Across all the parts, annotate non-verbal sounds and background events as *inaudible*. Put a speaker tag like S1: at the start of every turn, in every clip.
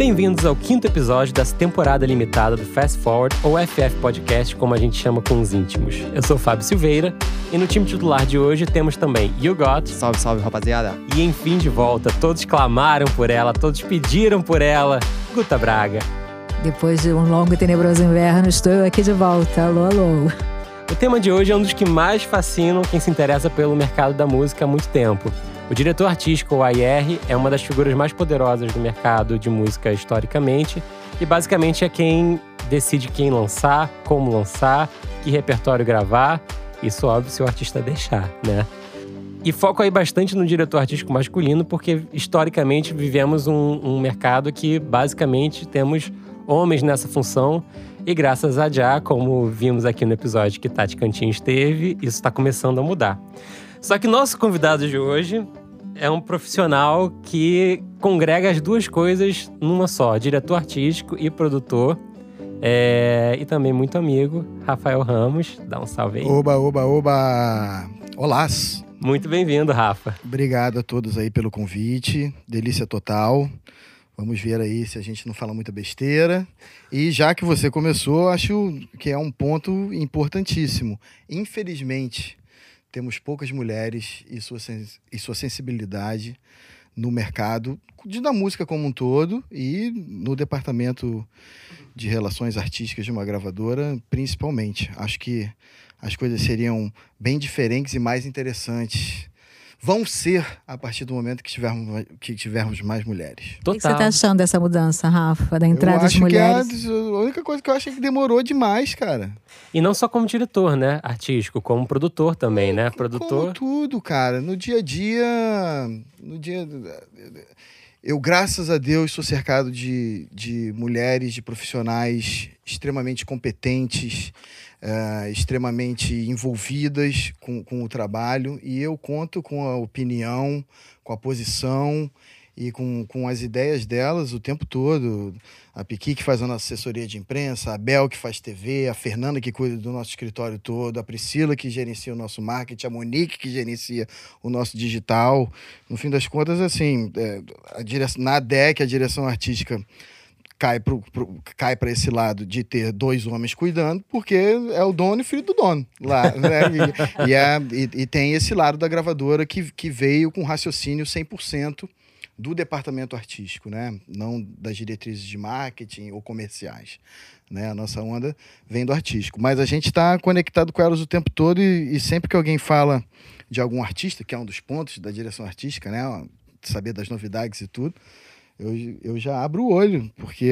S1: Bem-vindos ao quinto episódio dessa temporada limitada do Fast Forward ou FF Podcast, como a gente chama com os íntimos. Eu sou o Fábio Silveira e no time titular de hoje temos também You Got.
S2: Salve, salve, rapaziada.
S1: E enfim de volta, todos clamaram por ela, todos pediram por ela, Guta Braga.
S3: Depois de um longo e tenebroso inverno, estou eu aqui de volta. Alô, alô.
S1: O tema de hoje é um dos que mais fascinam quem se interessa pelo mercado da música há muito tempo. O diretor artístico, o AR, é uma das figuras mais poderosas do mercado de música historicamente e basicamente é quem decide quem lançar, como lançar, que repertório gravar. Isso, óbvio, se o artista deixar, né? E foco aí bastante no diretor artístico masculino, porque historicamente vivemos um, um mercado que basicamente temos homens nessa função. E graças a Já, como vimos aqui no episódio que Tati Cantinho esteve, isso está começando a mudar. Só que nosso convidado de hoje é um profissional que congrega as duas coisas numa só: diretor artístico e produtor. É, e também muito amigo, Rafael Ramos. Dá um salve aí.
S2: Oba, oba, oba! Olá!
S1: Muito bem-vindo, Rafa.
S2: Obrigado a todos aí pelo convite. Delícia total. Vamos ver aí se a gente não fala muita besteira. E já que você começou, acho que é um ponto importantíssimo. Infelizmente, temos poucas mulheres e sua, e sua sensibilidade no mercado de, da música como um todo e no departamento de relações artísticas de uma gravadora, principalmente. Acho que as coisas seriam bem diferentes e mais interessantes vão ser a partir do momento que tivermos, que tivermos mais mulheres.
S3: Total. O que você está achando dessa mudança, Rafa, da entrada das mulheres?
S2: Que é a, a única coisa que eu acho é que demorou demais, cara.
S1: E não só como diretor, né? Artístico, como produtor também, né? Produtor.
S2: Como tudo, cara. No dia a dia. No dia. Eu, graças a Deus, sou cercado de, de mulheres, de profissionais extremamente competentes, uh, extremamente envolvidas com, com o trabalho e eu conto com a opinião, com a posição e com, com as ideias delas o tempo todo. A Piqui que faz a nossa assessoria de imprensa, a Bel que faz TV, a Fernanda que cuida do nosso escritório todo, a Priscila que gerencia o nosso marketing, a Monique que gerencia o nosso digital. No fim das contas, assim, é, a na DEC, a direção artística cai para cai esse lado de ter dois homens cuidando, porque é o dono e filho do dono lá. Né? *laughs* E, e, é, e, e, tem esse lado da gravadora que, que veio com raciocínio 100% do departamento artístico, né? não das diretrizes de marketing ou comerciais. Né? A nossa onda vem do artístico. Mas a gente está conectado com elas o tempo todo e, e sempre que alguém fala de algum artista, que é um dos pontos da direção artística, né? saber das novidades e tudo, eu, eu já abro o olho, porque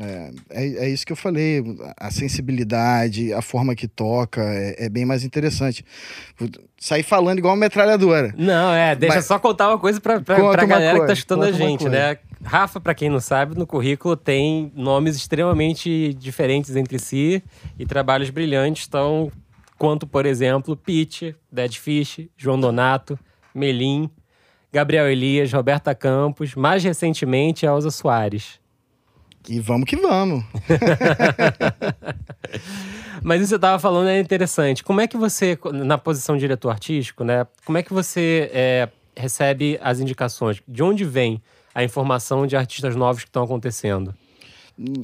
S2: é, é, é, isso que eu falei, a sensibilidade, a forma que toca é, é bem mais interessante. Sair falando igual uma metralhadora.
S1: Não, é, deixa Mas, só contar uma coisa pra, pra, pra galera coisa, que tá chutando a gente, né? Rafa, para quem não sabe, no currículo tem nomes extremamente diferentes entre si e trabalhos brilhantes, tão quanto, por exemplo, Pete, Dead Fish, João Donato, Melim, Gabriel Elias, Roberta Campos, mais recentemente Elza Soares.
S2: E vamos que vamos. *laughs*
S1: Mas isso que você estava falando é interessante. Como é que você, na posição de diretor artístico, né? Como é que você é, recebe as indicações? De onde vem a informação de artistas novos que estão acontecendo?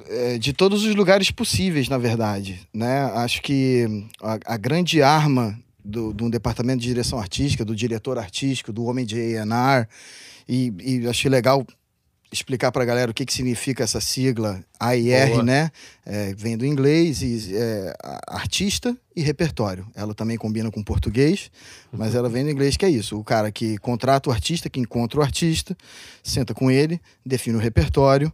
S2: É, de todos os lugares possíveis, na verdade. Né? Acho que a, a grande arma do, do departamento de direção artística, do diretor artístico, do homem de A&R, e, e achei legal explicar pra galera o que, que significa essa sigla AIR,
S1: Boa.
S2: né? É, vem do inglês, e, é, a- artista e repertório. Ela também combina com português, mas ela vem do inglês, que é isso. O cara que contrata o artista, que encontra o artista, senta com ele, define o repertório,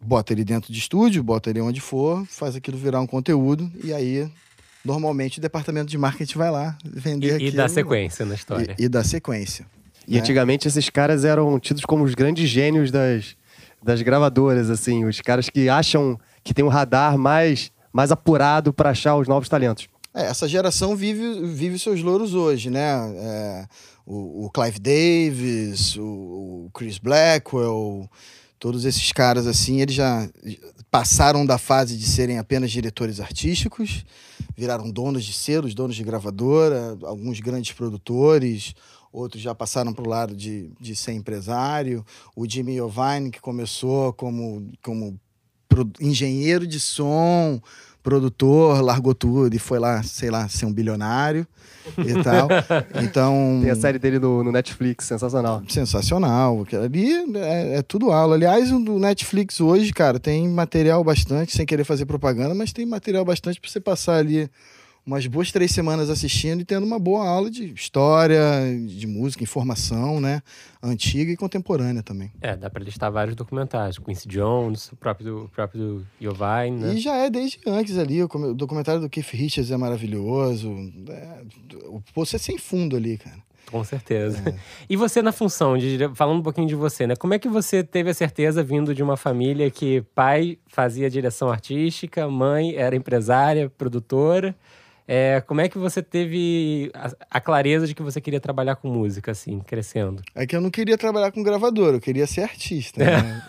S2: bota ele dentro de estúdio, bota ele onde for, faz aquilo virar um conteúdo, e aí, normalmente, o departamento de marketing vai lá vender
S1: E, e
S2: aquilo.
S1: dá sequência na história.
S2: E, e dá sequência.
S4: E
S2: né?
S4: antigamente esses caras eram tidos como os grandes gênios das, das gravadoras, assim, os caras que acham que tem um radar mais, mais apurado para achar os novos talentos.
S2: É, essa geração vive, vive seus louros hoje, né? É, o, o Clive Davis, o, o Chris Blackwell, todos esses caras assim, eles já passaram da fase de serem apenas diretores artísticos, viraram donos de selos, donos de gravadora, alguns grandes produtores, outros já passaram para o lado de, de ser empresário. O Jimmy Iovine, que começou como, como engenheiro de som, produtor, largou tudo e foi lá, sei lá, ser um bilionário e tal. *laughs* Então.
S4: Tem a série dele no, no Netflix, sensacional.
S2: Sensacional. Ali é, é tudo aula. Aliás, o do Netflix hoje, cara, tem material bastante, sem querer fazer propaganda, mas tem material bastante para você passar ali umas boas três semanas assistindo e tendo uma boa aula de história, de música, informação, né? Antiga e contemporânea também.
S1: É, dá pra listar vários documentários. Quincy Jones, o próprio, o próprio Giovanni, né?
S2: E já é desde antes ali. O documentário do Keith Richards é maravilhoso. É, o poço é sem fundo ali, cara.
S1: Com certeza. *laughs* E você na função, de, falando um pouquinho de você, né? Como é que você teve a certeza vindo de uma família que pai fazia direção artística, mãe era empresária, produtora? É, como é que você teve a, a clareza de que você queria trabalhar com música, assim, crescendo?
S2: É que eu não queria trabalhar com gravador, eu queria ser artista. Né? *laughs*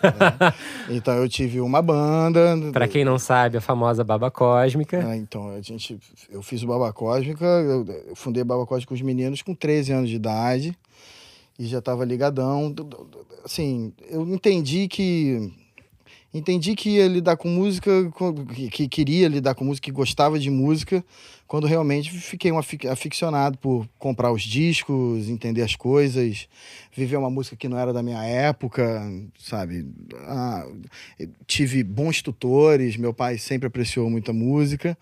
S2: É. Então eu tive uma banda.
S1: Pra quem não sabe, a famosa Baba Cósmica.
S2: Ah, então, a gente, eu fiz o Baba Cósmica, eu, eu fundei Baba Cósmica com os meninos com 13 anos de idade e já estava ligadão. Assim, eu entendi que entendi que ia lidar com música, que, que queria lidar com música, que gostava de música, quando realmente fiquei um afic- aficionado por comprar os discos, entender as coisas, viver uma música que não era da minha época, sabe? Ah, tive bons tutores, meu pai sempre apreciou muita música.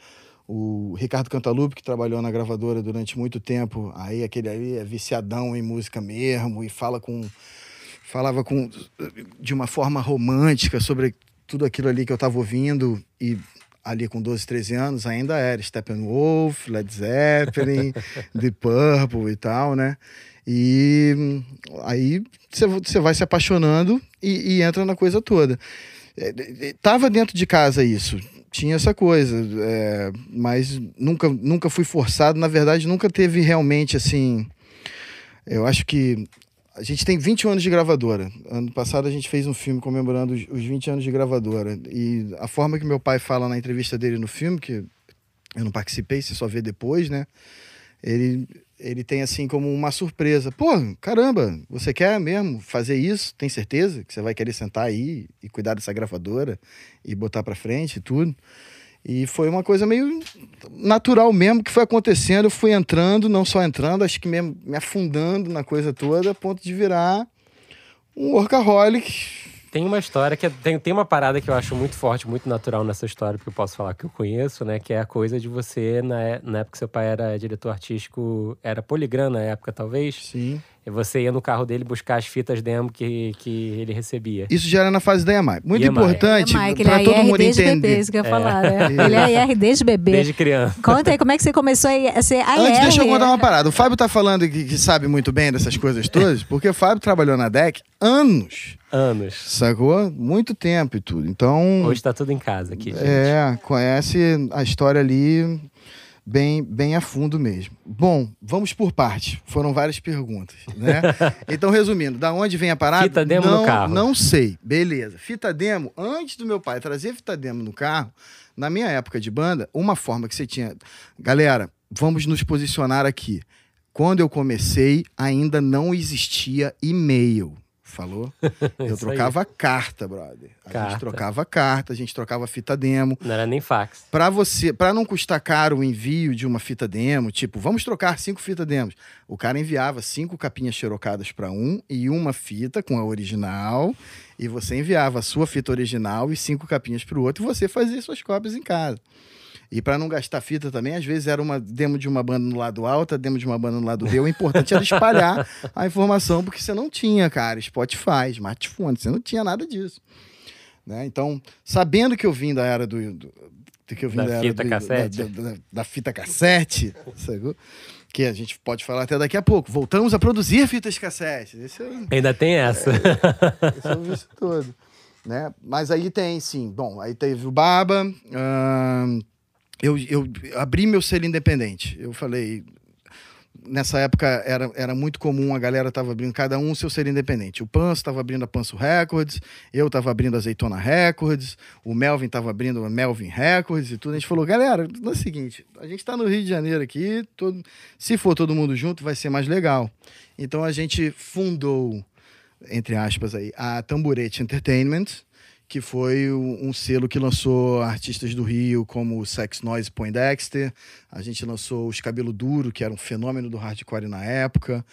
S2: O Ricardo Cantalupe, que trabalhou na gravadora durante muito tempo, aí aquele ali é viciadão em música mesmo e fala com falava com de uma forma romântica sobre tudo aquilo ali que eu estava ouvindo e ali com 12, 13 anos ainda era Steppenwolf, Led Zeppelin, *laughs* The Purple e tal, né? E aí você- vai se apaixonando e, e entra na coisa toda. É, Tava dentro de casa isso, tinha essa coisa, é, mas nunca, nunca fui forçado. Na verdade, nunca teve realmente assim. Eu acho que a gente tem 20 anos de gravadora. Ano passado a gente fez um filme comemorando os, os 20 anos de gravadora. E a forma que meu pai fala na entrevista dele no filme, que eu não participei, você só vê depois, né? Ele, ele tem assim como uma surpresa. Pô, caramba, você quer mesmo fazer isso? Tem certeza que você vai querer sentar aí e cuidar dessa gravadora e botar pra frente e tudo? E foi uma coisa meio natural mesmo que foi acontecendo. Eu fui entrando, não só entrando, acho que mesmo me afundando na coisa toda, a ponto de virar um workaholic.
S1: Tem uma história que é- tem, tem uma parada que eu acho muito forte, muito natural nessa história, porque eu posso falar que eu conheço, né? Que é a coisa de você, na, é- na época que seu pai era diretor artístico, era Poligram na época, talvez.
S2: Sim.
S1: E você ia no carro dele buscar as fitas demo que, que ele recebia.
S2: Isso já era na fase da EMAI. Muito
S1: EMAI.
S2: importante
S3: É,
S2: para
S3: é
S2: todo
S3: IR
S2: mundo
S3: desde bebê,
S2: entender.
S3: isso que eu ia falar, né? *laughs* Ele é IR desde bebê.
S1: Desde criança.
S3: Conta aí, como é que você começou a ser AR?
S2: Antes, deixa eu contar uma parada. O Fábio tá falando que, que sabe muito bem dessas coisas todas, porque o Fábio trabalhou na DEC anos,
S1: Anos.
S2: sacou? Muito tempo e tudo. Então,
S1: Hoje tá tudo em casa aqui, gente.
S2: é, conhece a história ali bem, bem a fundo mesmo. Bom, vamos por parte. Foram várias perguntas, né? *laughs* então, resumindo, da onde vem a parada?
S1: Fita demo no
S2: não,
S1: carro.
S2: Não sei. Beleza. Fita demo, antes do meu pai trazer fita demo no carro, na minha época de banda, uma forma que você tinha. Galera, vamos nos posicionar aqui. Quando eu comecei, ainda não existia e-mail. Falou? *laughs* Eu
S1: Isso aí.
S2: trocava carta, brother. A
S1: Carta.
S2: gente trocava carta, a gente trocava fita demo.
S1: Não era nem fax.
S2: Pra você, para não custar caro o envio de uma fita demo, tipo, vamos trocar cinco fita demos. O cara enviava cinco capinhas xerocadas para um e uma fita com a original, e você enviava a sua fita original e cinco capinhas para o outro, e você fazia suas cópias em casa. E para não gastar fita também, às vezes era uma demo de uma banda no lado alto, a demo de uma banda no lado B. O importante era espalhar a informação, porque você não tinha, cara, Spotify, smartphone, você não tinha nada disso. Né? Então, sabendo que eu vim da era do. do do que eu vim
S1: Da
S2: da,
S1: fita
S2: do-
S1: cassete.
S2: Da, da- da fita cassete, sacou? que a gente pode falar até daqui a pouco. Voltamos a produzir fitas cassete. É,
S1: Ainda tem essa.
S2: esse é o vício todo. Né? Mas aí tem, sim. Bom, aí teve o Baba. ahn, eu, eu abri meu selo independente. Eu falei. Nessa época era, era muito comum, a galera tava abrindo cada um seu selo independente. O Panso estava abrindo a Panso Records, eu estava abrindo a Azeitona Records, o Melvin estava abrindo a Melvin Records e tudo. A gente falou, galera, é o seguinte, a gente está no Rio de Janeiro aqui, todo, se for todo mundo junto vai ser mais legal. Então a gente fundou entre aspas aí, a Tamburete Entertainment, que foi um selo que lançou artistas do Rio como Sex Noise Poindexter, a gente lançou os Cabelo Duro, que era um fenômeno do hardcore na época.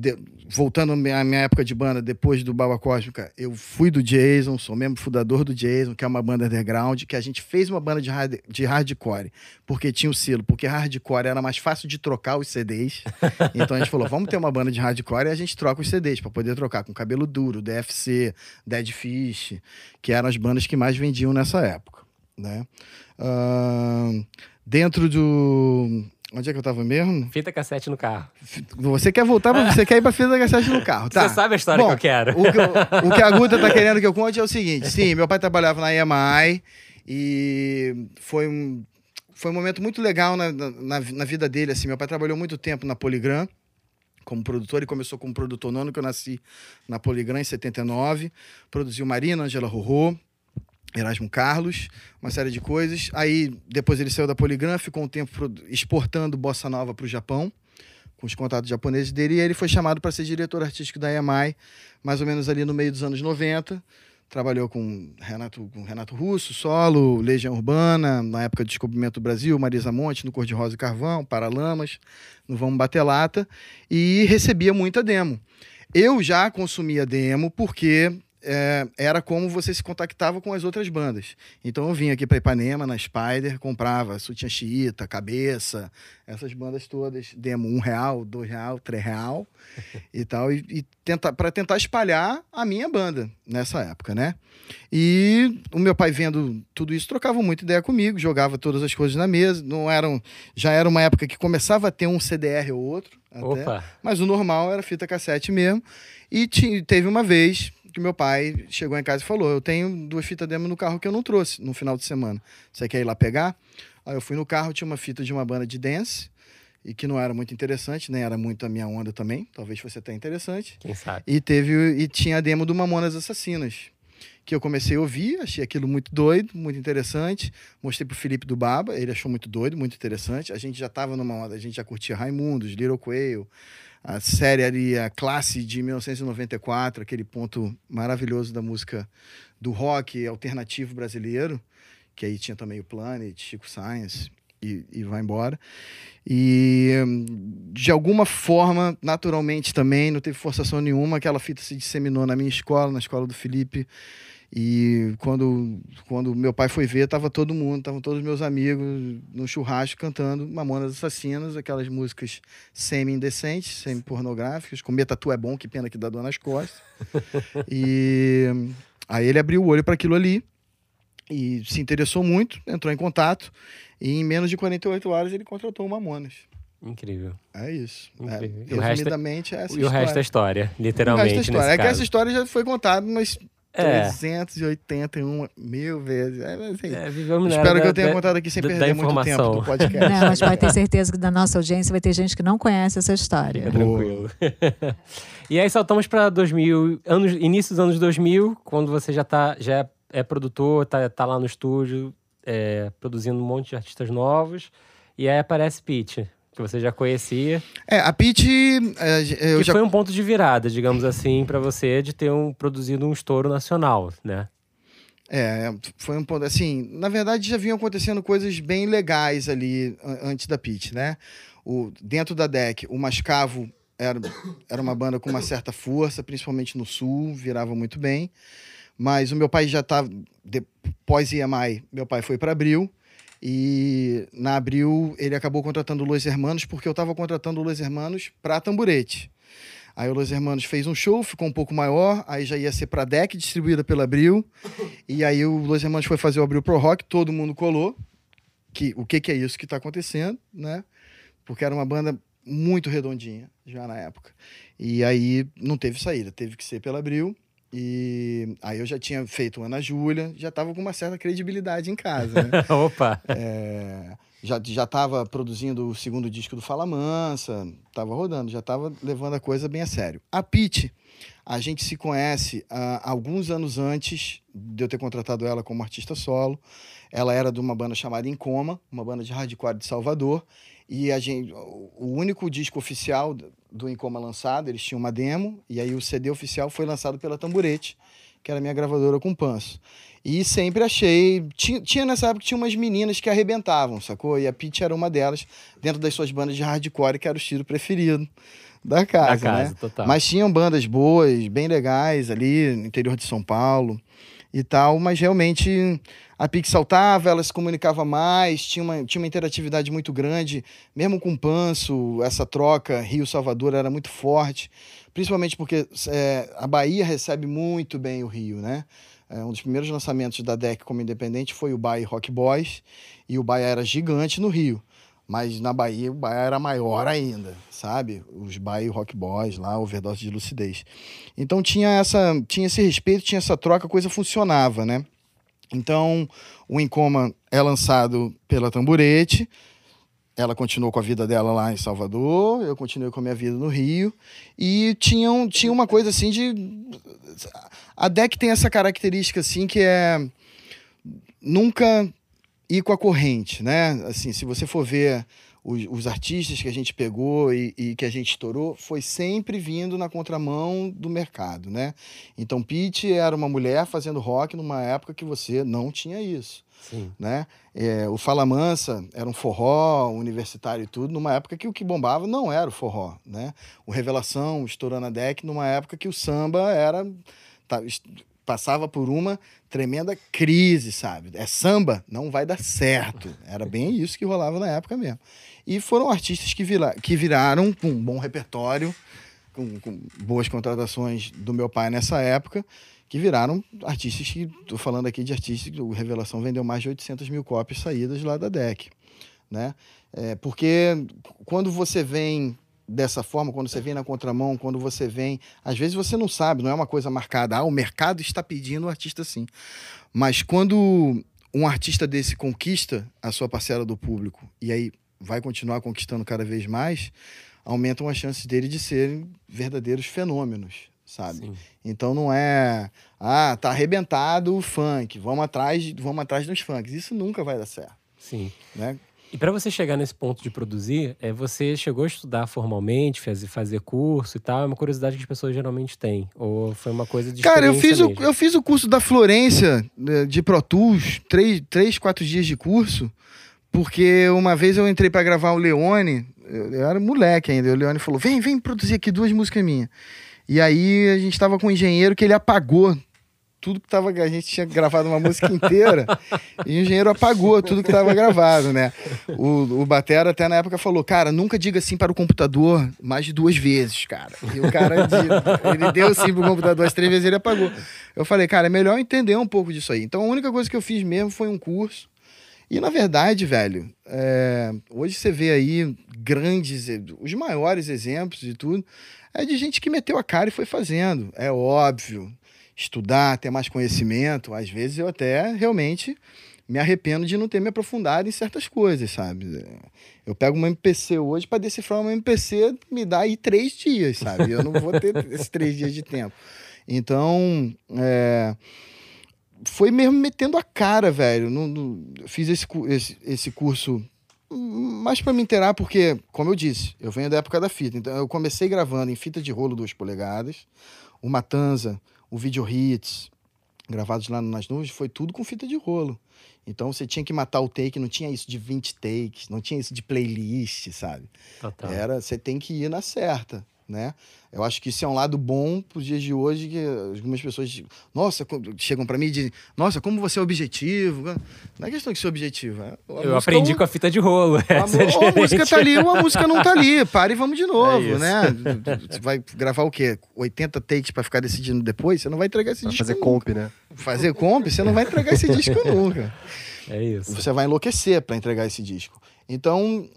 S2: De- voltando à minha, época de banda, depois do Baba Cósmica, eu fui do Jason, sou membro fundador do Jason, que é uma banda underground, que a gente fez uma banda de, hard, de hardcore, porque tinha o selo, porque hardcore era mais fácil de trocar os CDs. *laughs* Então a gente falou, vamos ter uma banda de hardcore e a gente troca os CDs para poder trocar com Cabelo Duro, DFC, Dead Fish, que eram as bandas que mais vendiam nessa época, né? Ahn, dentro do onde é que eu tava mesmo?
S1: Fita cassete no carro.
S2: Você quer voltar, pra- você quer ir pra fita cassete no carro, tá?
S1: Você sabe a história
S2: Bom,
S1: que eu quero.
S2: O que, o que a *laughs* Guta tá querendo que eu conte é o seguinte: sim, meu pai trabalhava na EMI e foi um, foi um momento muito legal na, na, na vida dele. Assim, meu pai trabalhou muito tempo na Poligram como produtor. Ele começou como produtor nono, que eu nasci na Poligram em 79. Produziu Marina, Angela Rorô, Erasmo Carlos, uma série de coisas. Aí, depois ele saiu da Poligram, ficou um tempo exportando bossa nova para o Japão, com os contatos japoneses dele, e aí ele foi chamado para ser diretor artístico da EMI, mais ou menos ali no meio dos anos 90. Trabalhou com Renato, com Renato Russo, solo, Legião Urbana, na época do Descobrimento do Brasil, Marisa Monte, no Cor de Rosa e Carvão, Paralamas, no Vamos Bater Lata, e recebia muita demo. Eu já consumia demo porque é, era como você se contactava com as outras bandas. Então eu vinha aqui para Ipanema, na Spider, comprava Sutiã Chiita, Cabeça, essas bandas todas, demo um real, dois real, três real *laughs* e tal, e, e tenta, para tentar espalhar a minha banda nessa época, né? E o meu pai vendo tudo isso trocava muita ideia comigo, jogava todas as coisas na mesa. Não eram, já era uma época que começava a ter um CDR ou outro, até, mas o normal era fita cassete mesmo. E teve uma vez que meu pai chegou em casa e falou: Eu tenho duas fitas demo no carro que eu não trouxe no final de semana. Você quer ir lá pegar? Aí eu fui no carro, tinha uma fita de uma banda de dance, e que não era muito interessante, nem era muito a minha onda também. Talvez fosse até interessante.
S1: Quem sabe?
S2: E teve e tinha a demo do Mamonas Assassinas, que eu comecei a ouvir, achei aquilo muito doido, muito interessante. Mostrei pro Felipe do Baba, ele achou muito doido, muito interessante. A gente já tava numa onda, a gente já curtia Raimundos, Little Quail, a série ali, a classe de 1994, aquele ponto maravilhoso da música do rock alternativo brasileiro, que aí tinha também o Planet, Chico Science e, e vai embora. E de alguma forma, naturalmente também, não teve forçação nenhuma, aquela fita se disseminou na minha escola, na escola do Felipe. E quando, quando meu pai foi ver, tava todo mundo, estavam todos meus amigos no churrasco cantando Mamonas Assassinas, aquelas músicas semi-indecentes, semi-pornográficas, comer tatu é bom, que pena que dá dor nas costas. *laughs* e aí ele abriu o olho para aquilo ali e se interessou muito, entrou em contato e em menos de 48 horas ele contratou o Mamonas.
S1: Incrível.
S2: É isso. É,
S1: Incrível. E o resto é-
S2: resumidamente, é essa
S1: e o resto é
S2: história.
S1: história,
S2: O
S1: literalmente.
S2: resto é história. É que essa história já foi contada umas
S1: É.
S2: 381 mil vezes. É, assim,
S1: É,
S2: espero
S1: era
S2: que eu
S1: da-
S2: tenha
S1: da-
S2: contado aqui sem
S1: da- da
S2: perder muito tempo
S1: informação.
S2: do podcast.
S3: Não, mas pode ter certeza que da nossa audiência vai ter gente que não conhece essa história.
S1: Fica tranquilo. *laughs* e aí saltamos para 2000, anos, início dos anos 2000, quando você já tá, já é, é produtor, tá, tá lá no estúdio, é, produzindo um monte de artistas novos. E aí aparece Pete. Que você já conhecia.
S2: É, a Pitty, é,
S1: que
S2: já
S1: foi um ponto de virada, digamos assim, pra você de ter um, produzido um estouro nacional, né?
S2: É, foi um ponto assim. Na verdade, já vinham acontecendo coisas bem legais ali an- antes da Pit, né? O, dentro da deck, o Mascavo era, era uma banda com uma certa força, principalmente no sul, virava muito bem. Mas o meu pai já estava. Pós EMI, meu pai foi para Abril. E na Abril ele acabou contratando o Los Hermanos, porque eu estava contratando o Los Hermanos para tamburete. Aí o Los Hermanos fez um show, ficou um pouco maior, aí já ia ser pra deck, distribuída pela Abril. E aí o Los Hermanos foi fazer o Abril Pro Rock, todo mundo colou. Que, o que, que é isso que tá acontecendo, né? Porque era uma banda muito redondinha já na época. E aí não teve saída, teve que ser pela Abril. E aí eu já tinha feito Ana Júlia, já tava com uma certa credibilidade em casa, né? *laughs*
S1: Opa!
S2: É, já já estava produzindo o segundo disco do Fala Mansa, estava rodando, já estava levando a coisa bem a sério. A Pete, a gente se conhece há alguns anos antes de eu ter contratado ela como artista solo. Ela era de uma banda chamada Incoma, uma banda de hardcore de Salvador. E a gente, o único disco oficial do Incoma lançado, eles tinham uma demo, e aí o CD oficial foi lançado pela Tamburete, que era minha gravadora com Panço. E sempre achei. Tinha, tinha nessa época tinha umas meninas que arrebentavam, sacou? E a Pitty era uma delas, dentro das suas bandas de hardcore, que era o estilo preferido da casa,
S1: Da casa,
S2: né?
S1: total.
S2: Mas tinham bandas boas, bem legais ali no interior de São Paulo e tal, mas realmente a Pix saltava, ela se comunicava mais, tinha uma, tinha uma interatividade muito grande, mesmo com o Panço, essa troca Rio-Salvador era muito forte, principalmente porque é, a Bahia recebe muito bem o Rio, né? É, um dos primeiros lançamentos da DEC como independente foi o Bahia Rock Boys, e o Bahia era gigante no Rio. Mas na Bahia o Bahia era maior ainda, sabe? Os Bahia Rock Boys lá, overdose de lucidez. Então tinha essa, tinha esse respeito, tinha essa troca, a coisa funcionava, né? Então, o Encoma é lançado pela Tamburete. Ela continuou com a vida dela lá em Salvador, eu continuei com a minha vida no Rio. E tinha, um, tinha uma coisa assim de. A DEC tem essa característica assim que é. Nunca ir com a corrente, né? Assim, se você for ver os, os artistas que a gente pegou e, e que a gente estourou, foi sempre vindo na contramão do mercado, né? Então, Pete era uma mulher fazendo rock numa época que você não tinha isso,
S1: Sim.
S2: né? É, o Fala Mansa era um forró universitário e tudo, numa época que o que bombava não era o forró, né? O Revelação estourando a deck numa época que o samba era... tá, passava por uma tremenda crise, sabe? É samba, não vai dar certo. Era bem isso que rolava na época mesmo. E foram artistas que, vira, que viraram com um bom repertório, com, com boas contratações do meu pai nessa época, que viraram artistas que, tô falando aqui de artistas, que o Revelação vendeu mais de 800 mil cópias saídas lá da DEC, né? É, porque quando você vem dessa forma, quando você vem na contramão, quando você vem. Às vezes você não sabe, não é uma coisa marcada. Ah, o mercado está pedindo o artista assim. Mas quando um artista desse conquista a sua parcela do público e aí vai continuar conquistando cada vez mais, aumentam as chances dele de serem verdadeiros fenômenos, sabe?
S1: Sim.
S2: Então não é, ah, tá arrebentado o funk, vamos atrás, vamos atrás dos funks. Isso nunca vai dar certo,
S1: Sim.
S2: né?
S1: E para você chegar nesse ponto de produzir, é, você chegou a estudar formalmente, fazer, fazer curso e tal? É uma curiosidade que as pessoas geralmente têm. Ou foi uma coisa de
S2: Cara, eu fiz,
S1: experiência
S2: o,
S1: mesmo?
S2: eu fiz o curso da Florência né, de Pro Tools, três, três, quatro dias de curso, porque uma vez eu entrei pra gravar o Leone, eu, eu era moleque ainda, e o Leone falou: vem, vem produzir aqui duas músicas minhas. E aí a gente tava com um engenheiro que ele apagou tudo que tava. A gente tinha gravado uma música inteira *laughs* e o engenheiro apagou tudo que tava gravado, né? O, o Batera até na época falou: Cara, nunca diga assim para o computador mais de duas vezes, cara. E o cara, de- ele deu sim pro computador as três vezes ele apagou. Eu falei: Cara, é melhor entender um pouco disso aí. Então a única coisa que eu fiz mesmo foi um curso. E na verdade, velho, é, hoje você vê aí grandes, os maiores exemplos e tudo, é de gente que meteu a cara e foi fazendo. É óbvio. Estudar, ter mais conhecimento. Às vezes eu até realmente me arrependo de não ter me aprofundado em certas coisas, sabe? Eu pego uma MPC hoje para decifrar uma MPC, me dá aí três dias, sabe? Eu não vou ter *laughs* esses três dias de tempo. Então, é, foi mesmo metendo a cara, velho. No- eu fiz esse, esse, esse curso mais pra me inteirar, porque, como eu disse, eu venho da época da fita. Então, eu comecei gravando em fita de rolo 2 polegadas, o Matanza, o Video Hits, gravados lá nas nuvens, foi tudo com fita de rolo. Então você tinha que matar o take, não tinha isso de 20 takes, não tinha isso de playlist, sabe?
S1: Total.
S2: Era, você tem que ir na certa, né? Eu acho que isso é um lado bom para os dias de hoje, que algumas pessoas, nossa, chegam para mim e dizem, nossa, como você é objetivo. Não é questão de ser objetivo. é- a
S1: Eu aprendi
S2: ou-
S1: com a fita de rolo. *laughs*
S2: a,
S1: é
S2: ou a música tá ali ou a música não tá ali. Para e vamos de novo,
S1: isso.
S2: né? Você vai gravar o quê? 80 takes para ficar decidindo depois? Você não vai entregar esse
S4: Pra
S2: disco
S4: fazer
S2: nunca.
S4: comp, né?
S2: Fazer comp, você não vai entregar esse disco nunca.
S1: É isso.
S2: Você vai enlouquecer para entregar esse disco. Então,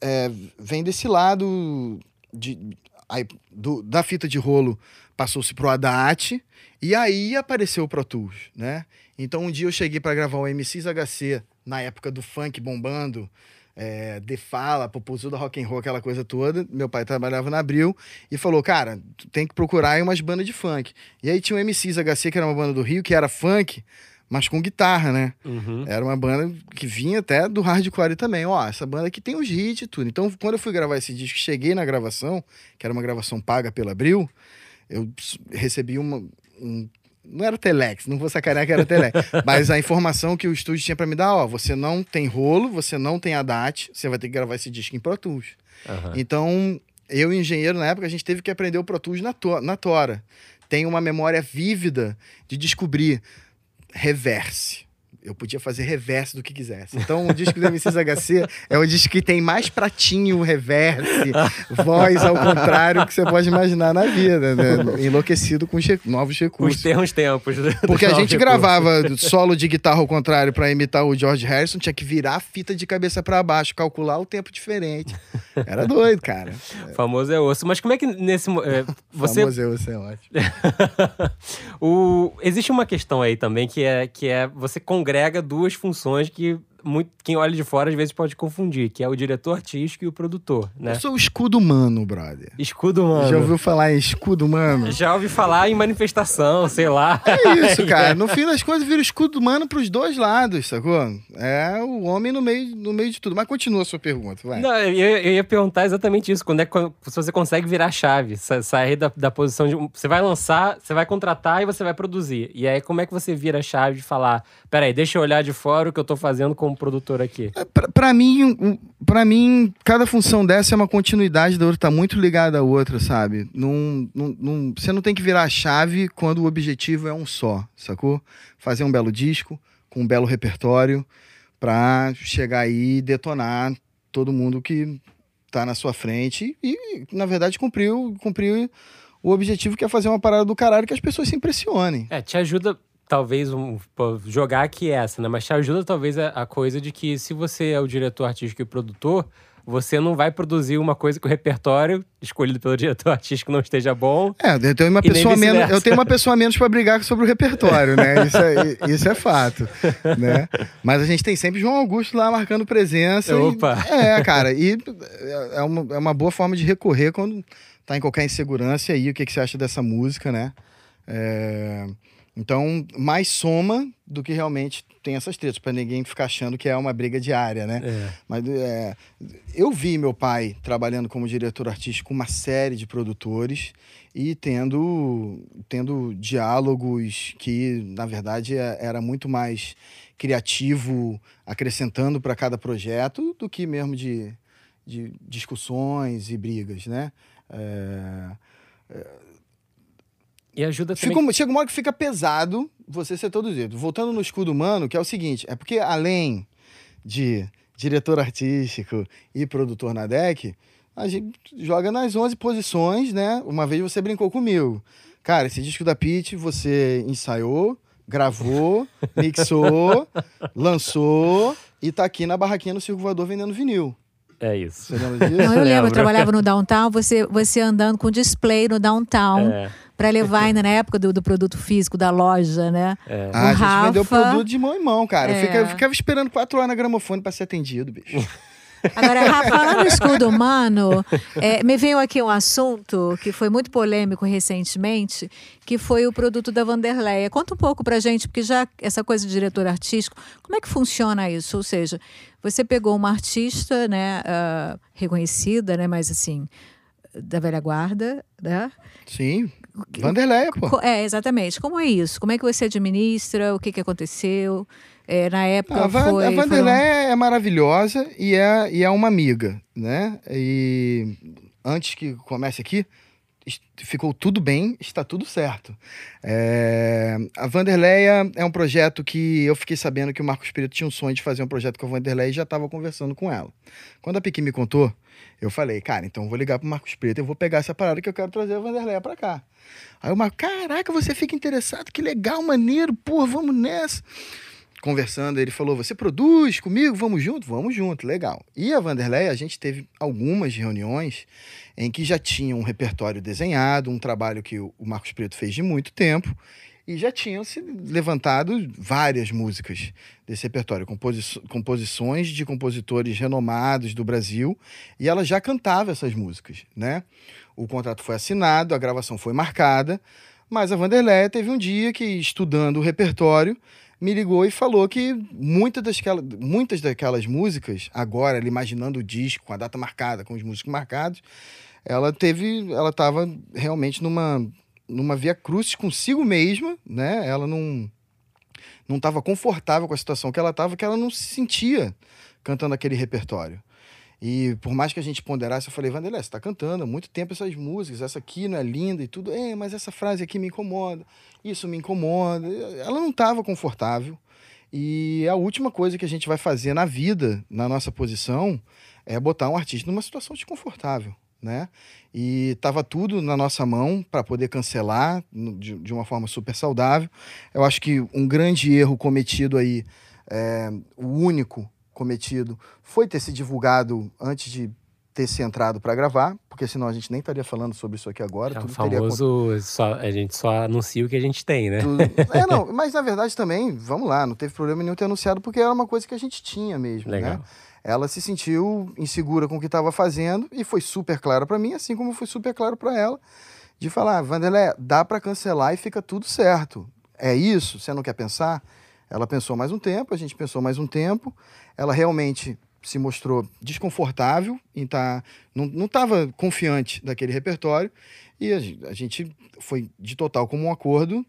S2: é, vem desse lado de, aí, do- da fita de rolo, passou-se pro ADAT, e aí apareceu o Pro Tools, né? Então, um dia eu cheguei para gravar o MCs HC, na época do funk bombando, é, The Fala, Popozuda Rock and Roll, aquela coisa toda. Meu pai trabalhava na Abril e falou, cara, tu tem que procurar aí umas bandas de funk. E aí tinha o MCs HC, que era uma banda do Rio, que era funk, mas com guitarra, né?
S1: Uhum.
S2: Era uma banda que vinha até do hardcore também. Ó, essa banda aqui tem os hits e tudo. Então, quando eu fui gravar esse disco, cheguei na gravação, que era uma gravação paga pela Abril, eu recebi uma. um- não era Telex, não vou sacanear que era Telex. *laughs* mas a informação que o estúdio tinha pra me dar, ó, você não tem rolo, você não tem a DAT, você vai ter que gravar esse disco em Pro Tools.
S1: Aham.
S2: Então, eu e o engenheiro, na época, a gente teve que aprender o Pro Tools na, to- na Tora. Tem uma memória vívida de descobrir reverse. Eu podia fazer reverse do que quisesse. Então, o disco do MCs HC é o disco que tem mais pratinho reverse, voz ao contrário que você pode imaginar na vida, né? Enlouquecido com os novos
S1: Os
S2: recursos.
S1: termos tempos. do-
S2: Porque a gente
S1: recurso.
S2: gravava solo de guitarra ao contrário pra imitar o George Harrison, tinha que virar a fita de cabeça pra baixo, calcular o tempo diferente. Era doido, cara.
S1: O *laughs* famoso é osso. Mas como é que nesse. é, você
S2: Famoso eu, você é ótimo. *laughs*
S1: o, existe uma questão aí também que é, que é você congrega duas funções que muito, quem olha de fora às vezes pode confundir, que é o diretor artístico e o produtor, né?
S2: Eu sou o escudo humano, brother.
S1: Escudo humano.
S2: Já ouviu falar em escudo humano?
S1: Já ouvi falar em manifestação, sei lá. *laughs*
S2: É isso, *laughs* cara. No fim das contas, vira escudo humano pros dois lados, sacou? É o homem no meio, no meio de tudo. Mas continua a sua pergunta, vai.
S1: Não, eu, eu ia perguntar exatamente isso. Quando é que se você consegue virar a chave, sa- sair da, da posição de. Você vai lançar, você vai contratar e você vai produzir. E aí, como é que você vira a chave de falar: peraí, deixa eu olhar de fora o que eu tô fazendo como produtor aqui?
S2: É, Pra, pra mim, um- pra mim, cada função dessa é uma continuidade da outra, tá muito ligada à outra, sabe? Não, não, não- você não tem que virar a chave quando o objetivo é um só, sacou? Fazer um belo disco, com um belo repertório, pra chegar aí e detonar todo mundo que tá na sua frente e, na verdade, cumprir, o- cumprir o objetivo que é fazer uma parada do caralho que as pessoas se impressionem.
S1: É, te ajuda, talvez, um, jogar aqui essa, né? Mas te ajuda, talvez, a, a coisa de que se você é o diretor artístico e produtor, você não vai produzir uma coisa que o repertório escolhido pelo diretor *laughs* artístico não esteja bom.
S2: É, eu tenho uma
S1: E
S2: pessoa menos, eu tenho uma pessoa menos para brigar sobre o repertório, né? Isso é, isso é fato, né? Mas a gente tem sempre João Augusto lá marcando presença. e-
S1: Opa.
S2: é, cara, e é uma, é uma boa forma de recorrer quando tá em qualquer insegurança e aí o que, que você acha dessa música, né? É, então, mais soma do que realmente tem essas tretas, para ninguém ficar achando que é uma briga diária, né?
S1: É.
S2: Mas é, eu vi meu pai trabalhando como diretor artístico com uma série de produtores e tendo, tendo diálogos que, na verdade, é- era muito mais criativo, acrescentando para cada projeto, do que mesmo de, de discussões e brigas, né? É,
S1: E ajuda também.
S2: Fica chega uma hora que fica pesado você ser produzido. Voltando no escudo humano, que é o seguinte: é porque além de diretor artístico e produtor na deck, a gente joga nas 11 posições, né? Uma vez você brincou comigo. Cara, esse disco da Pete você ensaiou, gravou, *laughs* mixou, lançou e tá aqui na barraquinha no Circo Voador vendendo vinil.
S1: É isso.
S2: Você lembra *laughs* disso?
S3: Não, eu lembro,
S1: Lembro.
S3: eu trabalhava no downtown, você, você andando com display no downtown
S1: É,
S3: pra levar ainda na época do, do produto físico da loja, né?
S1: é.
S2: Ah, a gente vendeu
S3: Rafa-
S2: produto de mão em mão, cara. Eu,
S3: É.
S2: fica- eu ficava esperando quatro horas na gramofone pra ser atendido, bicho. *laughs*
S3: Agora, Rafa, falando em escudo humano, é, me veio aqui um assunto que foi muito polêmico recentemente, que foi o produto da Vanderleia. Conta um pouco pra gente, porque já essa coisa de diretor artístico, como é que funciona isso? Ou seja, você pegou uma artista, né, ah, reconhecida, né, mas assim, da velha guarda, né?
S2: Sim. Vanderleia, pô.
S3: É, exatamente. Como é isso? Como é que você administra? O que, que aconteceu? É, na época
S2: A, Van,
S3: foi...
S2: a
S3: foram-
S2: Vanderleia é maravilhosa e é, e é uma amiga, né? E antes que comece aqui, ficou tudo bem, está tudo certo. É, a Vanderleia é um projeto que eu fiquei sabendo que o Marcos Preto tinha um sonho de fazer um projeto com a Vanderleia e já estava conversando com ela. Quando a Piqui me contou, eu falei, cara, então eu vou ligar pro Marcos Preto, eu vou pegar essa parada que eu quero trazer a Vanderleia pra cá. Aí o Marcos, caraca, você fica interessado, que legal, maneiro, pô, vamos nessa conversando, ele falou: Você produz comigo? Vamos junto? Vamos junto, legal. E a Vanderleia, a gente teve algumas reuniões em que já tinha um repertório desenhado, um trabalho que o o Marcos Preto fez de muito tempo, e já tinham se levantado várias músicas desse repertório, composi- composições de compositores renomados do Brasil, e ela já cantava essas músicas, né? O contrato foi assinado, a gravação foi marcada, mas a Vanderleia teve um dia que, estudando o repertório, me ligou e falou que muitas, dasquela, muitas daquelas músicas, agora, ela imaginando o disco, com a data marcada, com os músicos marcados, ela teve. Ela estava realmente numa, numa via cruz consigo mesma, né? Ela não não estava confortável com a situação que ela estava, que ela não se sentia cantando aquele repertório. E por mais que a gente ponderasse, eu falei, Vanderlei, você está cantando há muito tempo essas músicas, essa aqui não é linda e tudo. É, mas essa frase aqui me incomoda, isso me incomoda. Ela não estava confortável. E a última coisa que a gente vai fazer na vida, na nossa posição, é botar um artista numa situação desconfortável, né? E estava tudo na nossa mão para poder cancelar de, de uma forma super saudável. Eu acho que um grande erro cometido aí, é, o único cometido, foi ter se divulgado antes de ter se entrado para gravar, porque senão a gente nem estaria falando sobre isso aqui agora.
S1: É o
S2: tudo teria
S1: famoso, só, a gente só anuncia o que a gente tem, né?
S2: tudo- É, não, *laughs* mas na verdade também, vamos lá, não teve problema nenhum ter anunciado, porque era uma coisa que a gente tinha mesmo, né? Ela se sentiu insegura com o que estava fazendo e foi super claro para mim, assim como foi super claro para ela, de falar, Vanderlé, dá para cancelar e fica tudo certo. É isso? Você não quer pensar? Ela pensou mais um tempo, a gente pensou mais um tempo. Ela realmente se mostrou desconfortável, em tá, não estava confiante daquele repertório e a gente foi de total como um acordo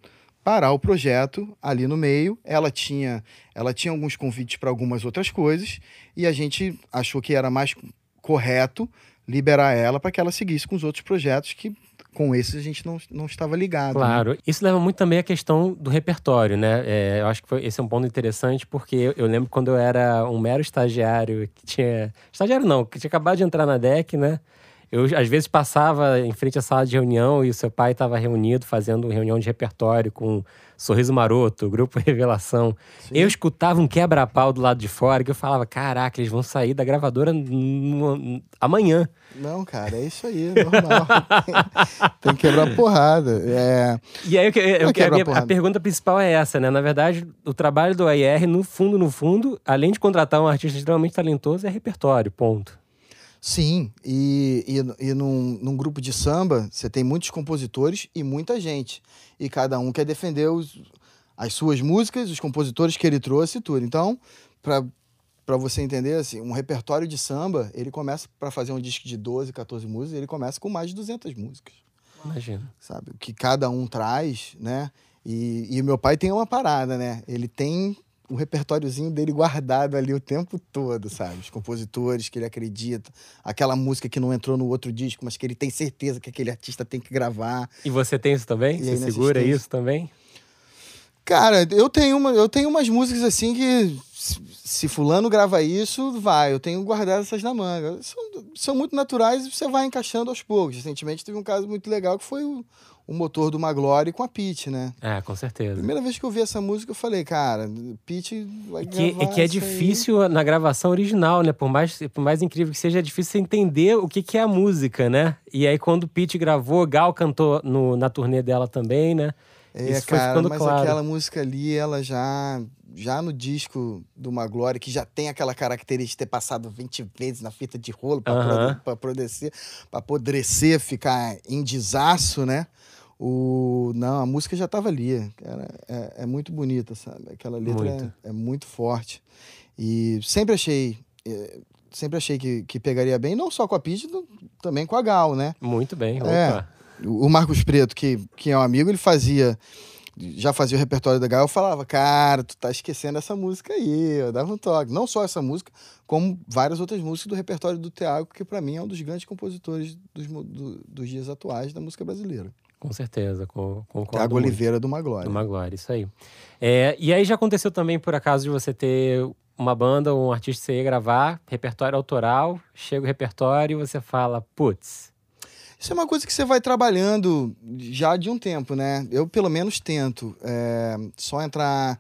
S2: parar o projeto ali no meio. Ela tinha, ela tinha alguns convites para algumas outras coisas e a gente achou que era mais correto liberar ela para que ela seguisse com os outros projetos que com esses a gente não, não estava ligado. né?
S1: Claro. Isso leva muito também à questão do repertório, né? É, eu acho que foi- esse é um ponto interessante, porque eu, eu lembro quando eu era um mero estagiário que tinha. Estagiário não, que tinha acabado de entrar na DEC, né? Eu, às vezes, passava em frente à sala de reunião e o seu pai estava reunido, fazendo reunião de repertório com Sorriso Maroto, Grupo *laughs* Revelação. Eu escutava um quebra-pau do lado de fora que eu falava: caraca, eles vão sair da gravadora amanhã.
S2: Não, cara, é isso aí, é normal. *laughs* tem, que quebrar porrada. É,
S1: E aí, eu, que- eu-
S2: Vai
S1: a, minha-
S2: a
S1: pergunta principal é essa, né? Na verdade, o trabalho do AIR, no fundo, no fundo, além de contratar um artista extremamente talentoso, é repertório, ponto.
S2: Sim, e, e, e num, num grupo de samba, você tem muitos compositores e muita gente. E cada um quer defender os, as suas músicas, os compositores que ele trouxe e tudo. Então, para você entender, assim, um repertório de samba, ele começa, para fazer um disco de 12, 14 músicas, ele começa com mais de 200 músicas.
S1: Imagina.
S2: sabe? O que cada um traz, né? E, e meu pai tem uma parada, né? Ele tem o repertóriozinho dele guardado ali o tempo todo, sabe? Os compositores que ele acredita, aquela música que não entrou no outro disco, mas que ele tem certeza que aquele artista tem que gravar.
S1: E você tem isso também?
S2: E
S1: Você segura isso também?
S2: Cara, eu tenho, uma, eu tenho umas músicas assim que se, se fulano grava isso, vai. Eu tenho guardado essas na manga. São, são muito naturais e você vai encaixando aos poucos. Recentemente teve um caso muito legal que foi o, o motor do Maglore com a Pete, né?
S1: É, com certeza.
S2: Primeira vez que eu vi essa música, eu falei, cara, Pete vai
S1: E que,
S2: gravar
S1: que é
S2: isso aí.
S1: difícil na gravação original, né? Por mais, por mais incrível que seja, é difícil você entender o que, que é a música, né? E aí, quando o Pete gravou, Gal cantou no, na turnê dela também, né?
S2: É,
S1: Isso foi
S2: cara,
S1: ficando
S2: mas
S1: claro.
S2: aquela música ali, ela já já no disco do Uma Glória, que já tem aquela característica de ter passado 20 vezes na fita de rolo para para apodrecer, ficar em desaço, né? O, não, a música já estava ali. Cara, é, é muito bonita, sabe? Aquela letra
S1: Muito.
S2: é, é muito forte. E sempre achei, eh, sempre achei que, que pegaria bem, não só com a Pete, também com a Gal, né?
S1: Muito bem.
S2: É.
S1: Opa.
S2: O o Marcos Preto, que, que é um amigo, ele fazia. Já fazia o repertório da Gal, eu falava, cara, tu tá esquecendo essa música aí, eu dava um toque. Não só essa música, como várias outras músicas do repertório do Tiago, que para mim é um dos grandes compositores dos, do- dos dias atuais da música brasileira.
S1: Com certeza, com, concordo.
S2: Tiago. Oliveira do Maglória.
S1: Uma glória, isso aí. É, e aí já aconteceu também, por acaso, de você ter uma banda, um artista que você ia gravar, repertório autoral, chega o repertório e você fala, putz,
S2: Isso é uma coisa que você vai trabalhando já de um tempo, né? Eu, pelo menos, tento é, só entrar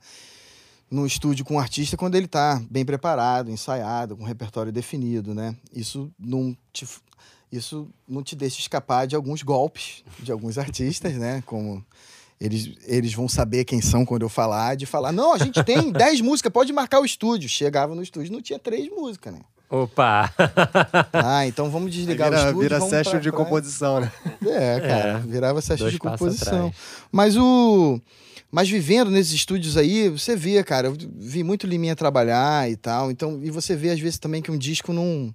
S2: no estúdio com o artista quando ele tá bem preparado, ensaiado, com um repertório definido, né? Isso não te, isso não te deixa escapar de alguns golpes de alguns artistas, né? Como eles, eles vão saber quem são quando eu falar, de falar, não, a gente tem *laughs* 10 músicas, pode marcar o estúdio. Chegava no estúdio, não tinha três músicas, né?
S1: opa! *laughs*
S2: Ah, então vamos desligar o
S4: vira,
S2: estúdio.
S4: vira session
S2: pra
S4: de composição, né?
S2: É, cara,
S1: É,
S2: virava session de composição. Mas o. Mas vivendo nesses estúdios aí, você via, cara, eu vi muito Liminha trabalhar e tal. Então, e você vê às vezes também que um disco não.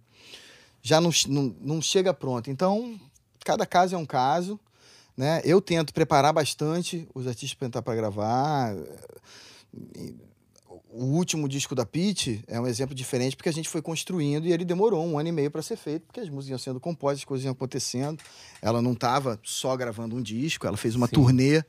S2: Já não, não, não chega pronto. Então, cada caso é um caso. Né? Eu tento preparar bastante os artistas para entrar para gravar. O último disco da Pete é um exemplo diferente porque a gente foi construindo e ele demorou um ano e meio para ser feito, porque as músicas iam sendo compostas, as coisas iam acontecendo. Ela não estava só gravando um disco, ela fez uma
S1: Sim.
S2: turnê.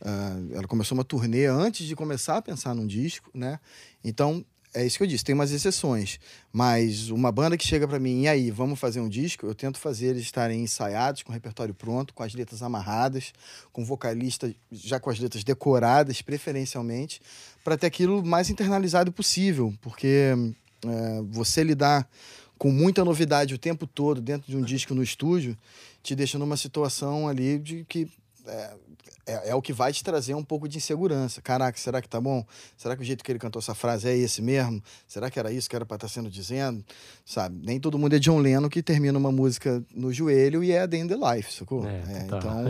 S2: ah, ela começou uma turnê antes de começar a pensar num disco, né? Então, é isso que eu disse, tem umas exceções. Mas uma banda que chega para mim, e aí, vamos fazer um disco? Eu tento fazer eles estarem ensaiados, com o repertório pronto, com as letras amarradas, com vocalista já com as letras decoradas, preferencialmente, para ter aquilo mais internalizado possível. Porque é, você lidar com muita novidade o tempo todo dentro de um disco no estúdio te deixa numa situação ali de que é, é, é o que vai te trazer um pouco de insegurança. Caraca, será que tá bom? Será que o jeito que ele cantou essa frase é esse mesmo? Será que era isso que era para estar sendo dizendo? Sabe? Nem todo mundo é John Lennon que termina uma música no joelho e é The End of Life, sacou?
S1: É,
S2: É, então,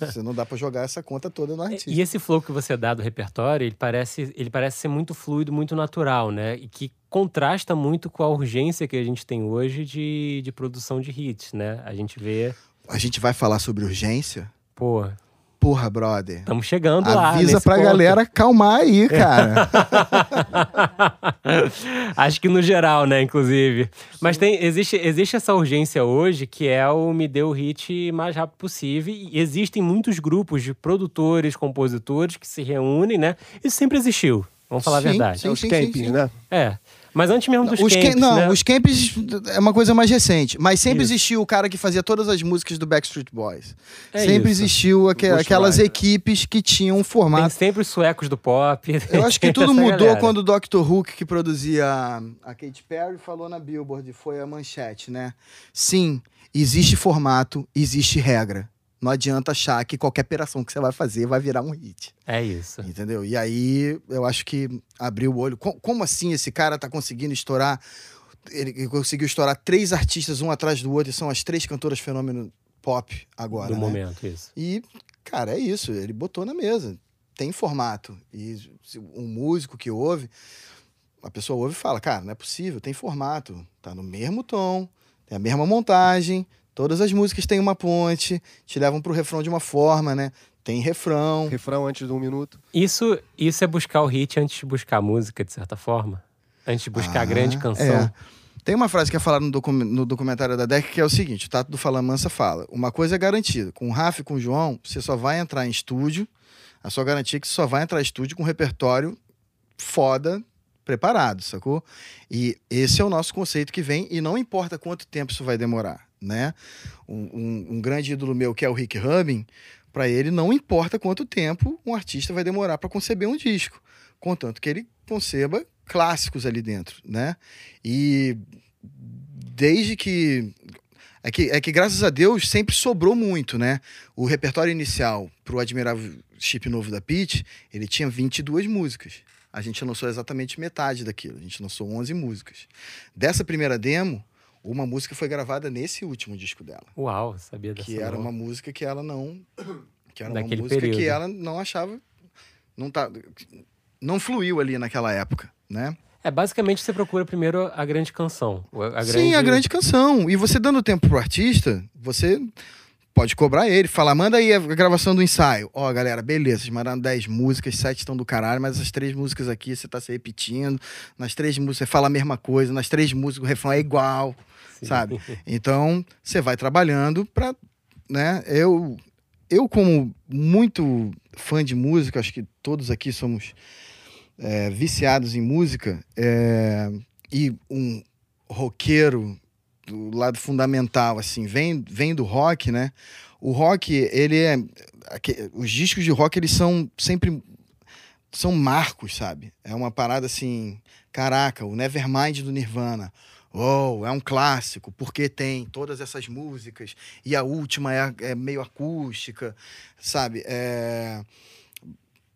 S2: *laughs* você não dá para jogar essa conta toda no artista.
S1: E esse flow que você dá do repertório, ele parece, ele parece ser muito fluido, muito natural, né? E que contrasta muito com a urgência que a gente tem hoje de, de produção de hits, né? A gente vê,
S2: A gente vai falar sobre urgência?
S1: Pô,
S2: Porra, brother.
S1: estamos chegando lá.
S2: Avisa pra
S1: ponto.
S2: galera acalmar aí, cara. *laughs*
S1: Acho que no geral, né, inclusive. Mas tem, existe, existe essa urgência hoje que é o me dê o hit mais rápido possível. E existem muitos grupos de produtores, compositores que se reúnem, né? Isso sempre existiu. Vamos falar
S2: Sim,
S1: a verdade.
S2: sim.
S4: É os campings, né?
S1: É. Mas antes mesmo dos
S2: os
S1: camps,
S2: cam- não,
S1: né?
S2: os camps é uma coisa mais recente. Mas sempre
S1: Isso.
S2: existiu o cara que fazia todas as músicas do Backstreet Boys.
S1: É
S2: sempre
S1: isso.
S2: existiu aque-
S4: Ghost
S2: aquelas
S4: Rider.
S2: equipes que tinham um
S1: Tem
S2: formato.
S1: sempre os suecos do pop.
S2: Eu acho que *laughs*
S1: tem
S2: tudo mudou
S1: galera.
S2: quando o Dr. Hook, que produzia a- a Katy Perry, falou na Billboard, foi a manchete, né? Sim, existe formato, existe regra. Não adianta achar que qualquer operação que você vai fazer vai virar um hit.
S1: É isso.
S2: Entendeu? E aí eu acho que abriu o olho. Co- Como assim esse cara tá conseguindo estourar? Ele conseguiu estourar três artistas um atrás do outro e são as três cantoras fenômeno pop agora.
S1: do
S2: né?
S1: momento, isso.
S2: E, cara, é isso. Ele botou na mesa. Tem formato. E um músico que ouve, a pessoa ouve e fala: Cara, não é possível, tem formato. Tá no mesmo tom, tem a mesma montagem. Todas as músicas têm uma ponte, te levam pro refrão de uma forma, né? Tem refrão.
S4: Refrão antes de um minuto.
S1: Isso, isso é buscar o hit antes de buscar a música, de certa forma? Antes de buscar a
S2: Ah,
S1: grande canção.
S2: é. Tem uma frase que é falada no, docu- no documentário da DEC que é o seguinte: o Tato do Fala Mansa fala. Uma coisa é garantida: com o Rafa e com o João, você só vai entrar em estúdio. A sua garantia é que você só vai entrar em estúdio com um repertório foda, preparado, sacou? E esse é o nosso conceito que vem, e não importa quanto tempo isso vai demorar, né? Um, um- um grande ídolo meu, que é o Rick Rubin, para ele não importa quanto tempo um artista vai demorar para conceber um disco, contanto que ele conceba clássicos ali dentro, né? E desde que é que, é que graças a Deus sempre sobrou muito, né? O repertório inicial pro Admirável chip novo da Pitch, ele tinha 22 músicas. A gente lançou exatamente metade daquilo. A gente lançou 11 músicas. Dessa primeira demo, uma música foi gravada nesse último disco dela.
S1: Uau, sabia dessa
S2: Que era uma música que ela não. Que era uma
S1: Daquele
S2: música
S1: período.
S2: que ela não achava. Não, tá, não fluiu ali naquela época, né?
S1: É, basicamente você procura primeiro a grande canção. A
S2: Sim, a grande canção. E você dando tempo pro artista, você pode cobrar ele, falar, manda aí a gravação do ensaio. Ó, galera, beleza, vocês mandaram 10 músicas, 7 estão do caralho, mas as três músicas aqui você tá se repetindo. Nas três músicas você fala a mesma coisa, nas três músicas o refrão é igual,
S1: Sim.
S2: sabe? *laughs* Então, você vai trabalhando pra, né? Eu, eu como muito fã de música, acho que todos aqui somos é, viciados em música, é, e um roqueiro do lado fundamental, assim, vem, vem do rock, né? O rock, ele é... Os discos de rock, eles são sempre... São marcos, sabe? É uma parada assim... Caraca, o Nevermind do Nirvana. Oh, é um clássico, porque tem todas essas músicas. E a última é, é meio acústica, sabe? É...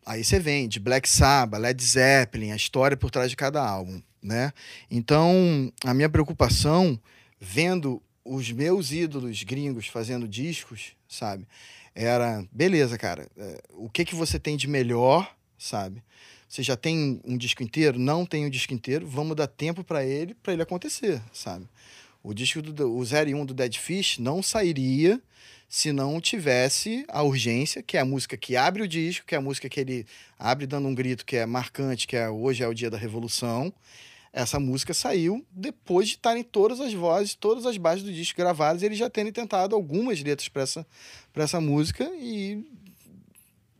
S2: Aí você vem de Black Sabbath, Led Zeppelin, a história por trás de cada álbum, né? Então, a minha preocupação, vendo os meus ídolos gringos fazendo discos, sabe? Era, beleza, cara, é, o que que você tem de melhor, sabe? Você já tem um disco inteiro? Não tem um disco inteiro, vamos dar tempo para ele, para ele acontecer, sabe? O disco do o 0 e 1 do Dead Fish não sairia se não tivesse a urgência, que é a música que abre o disco, que é a música que ele abre dando um grito que é marcante, que é hoje é o dia da revolução. Essa música saiu depois de estarem todas as vozes, todas as bases do disco gravadas, eles já terem tentado algumas letras para essa, essa música e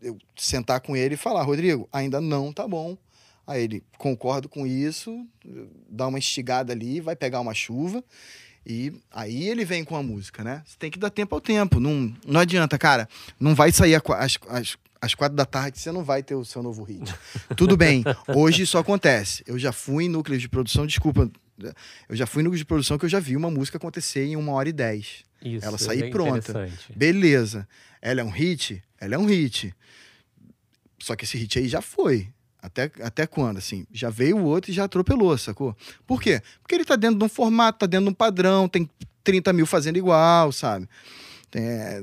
S2: eu sentar com ele e falar, Rodrigo, ainda não tá bom. Aí ele concordo com isso, dá uma estigada ali, vai pegar uma chuva e aí ele vem com a música, né? Você tem que dar tempo ao tempo. Não, não adianta, cara. Não vai sair às, às, às quatro da tarde, você não vai ter o seu novo hit. Tudo bem, hoje isso acontece. Eu já fui em núcleos de produção, desculpa, eu já fui em núcleos de produção que eu já vi uma música acontecer em uma hora e dez.
S1: Isso,
S2: Ela
S1: é
S2: sair
S1: bem
S2: pronta. Beleza. Ela é um hit? Ela é um hit. Só que esse hit aí já foi. Até, até quando, assim? Já veio o outro e já atropelou, sacou? Por quê? Porque ele tá dentro de um formato, tá dentro de um padrão, tem 30 mil fazendo igual, sabe? Tem, é,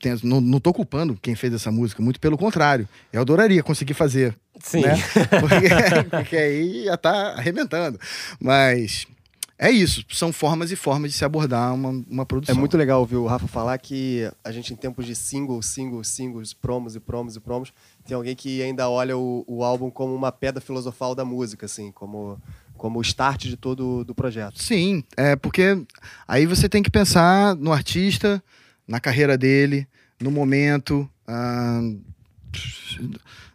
S2: tem- não, não tô culpando quem fez essa música, muito pelo contrário. Eu adoraria conseguir fazer,
S1: Sim.
S2: né? *laughs* Porque, porque aí ia tá arrebentando. Mas é isso, são formas e formas de se abordar uma, uma
S4: É
S2: produção.
S4: muito legal ouvir o Rafa falar que a gente, em tempos de singles, singles, singles, promos e promos e promos, tem alguém que ainda olha o, o álbum como uma pedra filosofal da música, assim, como, como o start de todo do projeto.
S2: Sim, é porque aí você tem que pensar no artista, na carreira dele, no momento, ah,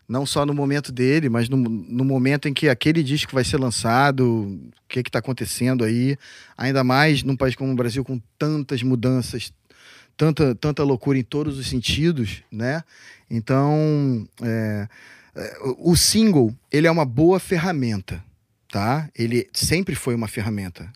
S2: não só no momento dele, mas no, no momento em que aquele disco vai ser lançado, o que está acontecendo aí, ainda mais num país como o Brasil com tantas mudanças, tanta, tanta loucura em todos os sentidos, né? Então, é, é, o single, ele é uma boa ferramenta, tá? Ele sempre foi uma ferramenta.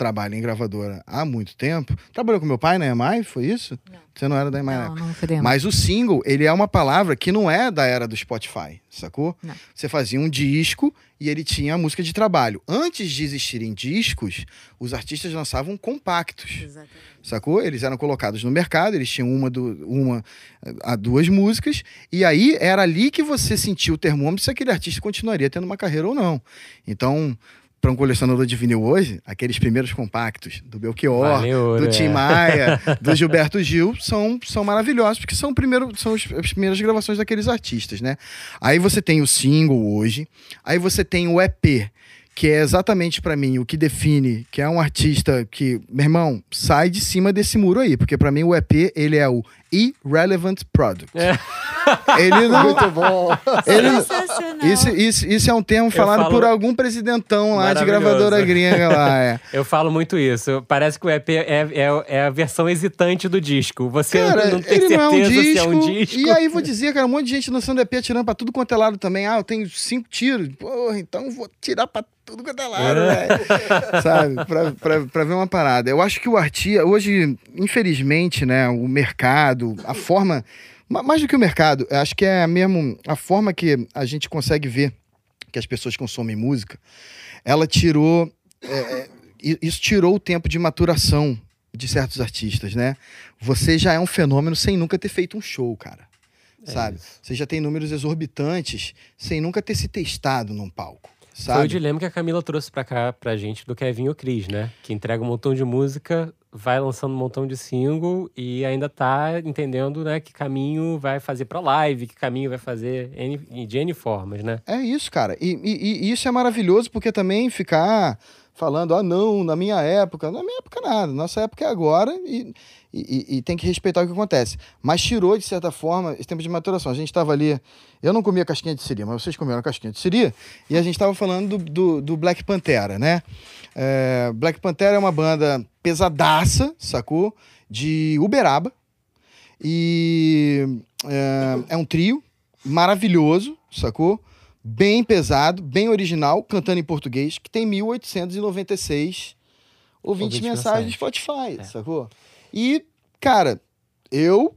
S2: Trabalha em gravadora há muito tempo. Trabalhou com meu pai na EMAI, foi isso?
S3: Não.
S2: Você não era da EMAI na
S3: Não,
S2: época.
S3: não.
S2: Mas o single, ele é uma palavra que não é da era do Spotify, sacou?
S3: Não.
S2: Você fazia um disco e ele tinha a música de trabalho. Antes de existirem discos, os artistas lançavam compactos.
S3: Exatamente.
S2: Sacou? Eles eram colocados no mercado, eles tinham uma, do, uma a duas músicas, e aí era ali que você sentia o termômetro se aquele artista continuaria tendo uma carreira ou não. Então, para um colecionador de vinil hoje, aqueles primeiros compactos do Belchior,
S1: Vale ouro,
S2: do Tim
S1: é.
S2: Maia, do Gilberto Gil, são, são maravilhosos, porque são, o primeiro, são as primeiras gravações daqueles artistas, né? Aí você tem o single hoje, aí você tem o EP, que é exatamente pra mim o que define que é um artista que, meu irmão, sai de cima desse muro aí, porque pra mim o EP, ele é o Irrelevant Product.
S1: É.
S2: Ele não... *laughs*
S4: Muito bom.
S2: Ele,
S3: Sensacional.
S2: isso, isso, isso é um termo falado
S1: falo-
S2: por algum presidentão lá de gravadora gringa lá, é. *laughs*
S1: Eu falo muito isso. Parece que o EP é, é, é a versão hesitante do disco. Você
S2: Cara,
S1: não tem
S2: ele
S1: certeza
S2: não é um disco,
S1: se é um disco.
S2: E aí vou dizer, cara, um monte de gente lançando EP atirando pra tudo quanto é lado também. Ah, eu tenho cinco tiros. Porra, então vou tirar pra tudo quanto é lado, velho. *laughs* Sabe? Pra, pra, pra ver uma parada. Eu acho que o artista, hoje, infelizmente, né, o mercado, a forma Ma- Mais do que o mercado, acho que é mesmo a forma que a gente consegue ver que as pessoas consomem música, ela tirou. é, é, isso tirou o tempo de maturação de certos artistas, né? Você já é um fenômeno sem nunca ter feito um show, cara.
S1: É
S2: sabe?
S1: isso.
S2: Você já tem números exorbitantes sem nunca ter se testado num palco,
S1: Foi o
S2: sabe?
S1: dilema que a Camila trouxe pra cá pra gente do Kevin o Cris, né? Que entrega um montão de música, vai lançando um montão de single e ainda tá entendendo, né, que caminho vai fazer pra live, que caminho vai fazer de N formas, né?
S2: É isso, cara. E, e- e isso é maravilhoso porque também ficar falando, ah, não, na minha época. Na minha época, nada. Nossa época é agora e, e- e- e tem que respeitar o que acontece. Mas tirou, de certa forma, esse tempo de maturação. A gente estava ali. Eu não comia casquinha de siri, mas vocês comeram casquinha de siri. E a gente estava falando do, do, do Black Pantera, né? É, Black Pantera é uma banda pesadaça, sacou? De Uberaba. E é, é um trio maravilhoso, sacou? Bem pesado, bem original, cantando em português, que tem 1896 ouvintes mensagens
S1: mensagens.
S2: Spotify,
S1: É.
S2: sacou? E, cara, eu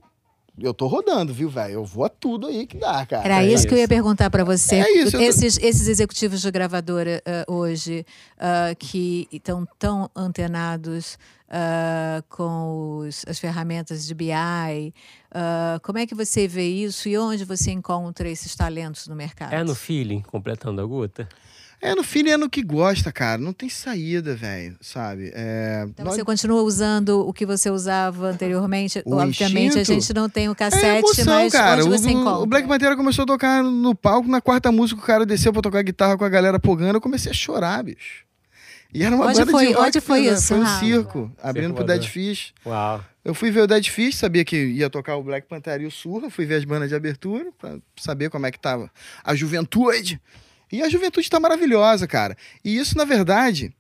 S2: eu tô rodando, viu, velho? Eu vou a tudo aí que dá, cara.
S3: Era
S1: É
S3: isso que eu ia
S1: isso.
S3: perguntar para você.
S2: É isso, eu tô-
S3: esses, esses executivos de gravadora ah, hoje ah, que estão tão antenados ah, com os- as ferramentas de BI, como é que você vê isso e onde você encontra esses talentos no mercado?
S1: É no feeling, completando a Guta.
S2: É no filho é no que gosta, cara. Não tem saída, velho, sabe? É,
S3: Então
S2: nós-
S3: você continua usando o que você usava anteriormente?
S2: O
S3: Obviamente a
S2: instinto?
S3: gente não tem o
S2: É
S3: cassete,
S2: emoção,
S3: mas
S2: cara.
S3: onde
S2: O,
S3: você
S2: o-
S3: encontra?
S2: o Black Pantera começou a tocar no palco, na quarta música o cara desceu pra tocar guitarra com a galera pogando, eu comecei a chorar, bicho. E era uma
S3: Onde
S2: banda
S3: foi-
S2: de rock,
S3: onde foi
S2: né?
S3: isso,
S2: Foi um
S3: Rafa?
S2: circo, abrindo pro
S1: voador.
S2: Dead Fish.
S1: Uau.
S2: Eu fui ver o Dead Fish, sabia que ia tocar o Black Panther e o Surra, fui ver as bandas de abertura pra saber como é que tava a juventude. E a juventude tá maravilhosa, cara. E isso, na verdade,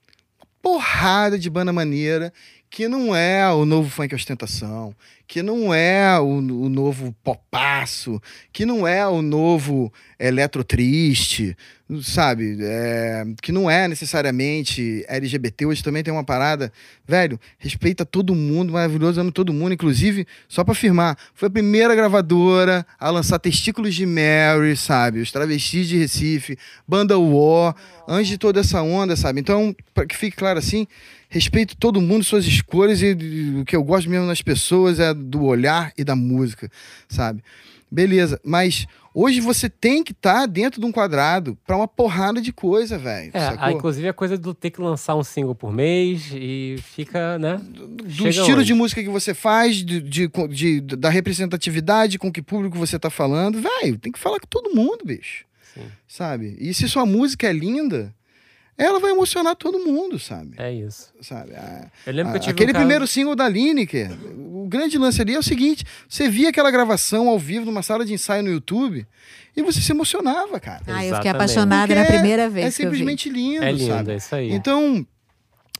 S2: porrada de banda maneira que não é o novo funk ostentação, que não é o, o novo popaço, que não é o novo eletro triste, sabe? É, que não é necessariamente LGBT. Hoje também tem uma parada, velho, respeita todo mundo, maravilhoso, amo todo mundo. Inclusive, só pra afirmar, foi a primeira gravadora a lançar Testículos de Mary, sabe? Os Travestis de Recife, Banda War, antes de toda essa onda, sabe? Então, para que fique claro assim, respeito todo mundo, suas escolhas e, o que eu gosto mesmo nas pessoas é do olhar e da música, sabe? Beleza, mas hoje você tem que estar dentro de um quadrado pra uma porrada de coisa, velho.
S1: É,
S2: sacou?
S1: aí, inclusive a coisa do ter que lançar um single por mês e fica, né?
S2: do
S1: Chega
S2: estilo
S1: onde?
S2: de música que você faz, de, de- de- da representatividade com que público você tá falando, velho, tem que falar com todo mundo, bicho.
S1: Sim.
S2: Sabe? E se sua música é linda, ela vai emocionar todo mundo, sabe?
S1: É isso.
S2: Sabe? A-
S1: Eu lembro que eu
S2: a-
S1: tive
S2: aquele
S1: um caso-
S2: primeiro single da Lineker, o grande lance ali é o seguinte: você via aquela gravação ao vivo numa sala de ensaio no YouTube e você se emocionava, cara.
S3: Ah, eu fiquei apaixonada na primeira vez
S2: É
S3: que eu vi.
S2: simplesmente lindo,
S1: É lindo,
S2: sabe?
S1: é isso aí.
S2: Então,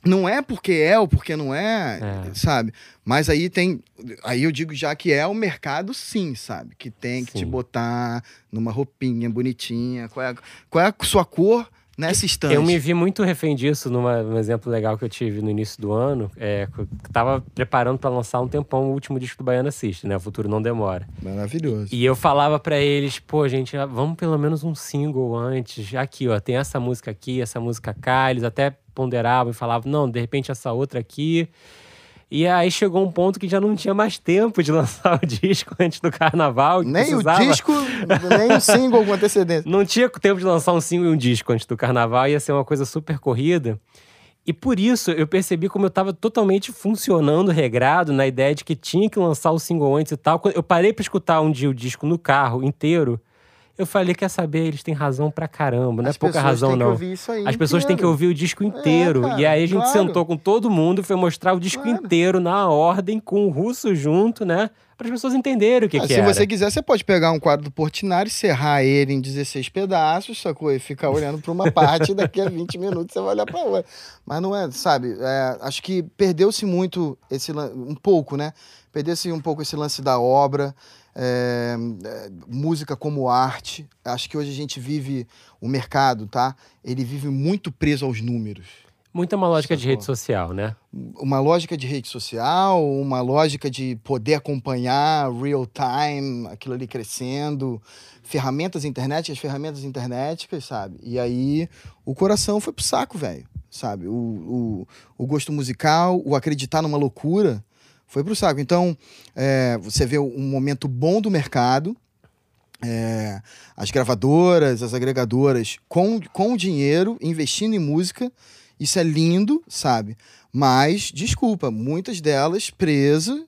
S2: não é porque é ou porque não é,
S1: É.
S2: sabe? Mas aí tem. Aí eu digo já que é o mercado, sim, sabe? Que tem que te
S1: Sim.
S2: botar numa roupinha bonitinha. Qual é, a- qual é a sua cor nessa estante?
S1: Eu me vi muito refém disso numa, num exemplo legal que eu tive no início do ano. É, tava preparando pra lançar um tempão o último disco do Baiana System, né? O Futuro Não Demora.
S2: Maravilhoso.
S1: E eu falava pra eles, pô, gente, vamos pelo menos um single antes. Aqui, ó, tem essa música aqui, essa música cá. Eles até ponderavam e falavam, não, de repente essa outra aqui. E aí chegou um ponto que já não tinha mais tempo de *laughs* lançar o disco antes do carnaval.
S2: Nem
S1: precisava-
S2: o disco, nem o single com antecedência.
S1: Não tinha tempo de lançar um single e um disco antes do carnaval, ia ser uma coisa super corrida. E por isso eu percebi como eu tava totalmente funcionando, regrado, na ideia de que tinha que lançar o single antes e tal. Eu parei pra escutar um dia o disco no carro inteiro, eu falei, quer saber, eles têm razão pra caramba, não
S2: As
S1: é pouca razão
S2: têm que
S1: não.
S2: ouvir isso aí
S1: As pessoas têm que
S2: inteiro.
S1: ouvir o disco inteiro.
S2: cara,
S1: e aí a gente
S2: claro.
S1: sentou com todo mundo e foi mostrar o disco
S2: Claro.
S1: inteiro na ordem, com o russo junto, né? Para as pessoas entenderem o que,
S2: Ah,
S1: que
S2: se
S1: era.
S2: você quiser, você pode pegar um quadro do Portinari, serrar ele em 16 pedaços, sacou? E ficar olhando para uma parte e daqui a 20 *laughs* minutos você vai olhar para outra. Mas não é, sabe? é, acho que perdeu-se muito esse um pouco, né? Perdeu-se um pouco esse lance da obra, é, é, música como arte. Acho que hoje a gente vive o mercado, tá? Ele vive muito preso aos números.
S1: Muito uma lógica de rede social, né?
S2: uma lógica de rede social, uma lógica de poder acompanhar real time, aquilo ali crescendo, ferramentas internet, as ferramentas internéticas, sabe? E aí o coração foi pro saco, velho, sabe? O, o, o gosto musical, o acreditar numa loucura foi pro saco. Então, é, você vê um momento bom do mercado, é, as gravadoras, as agregadoras com, com dinheiro, investindo em música, isso é lindo, sabe? Mas, desculpa, muitas delas presas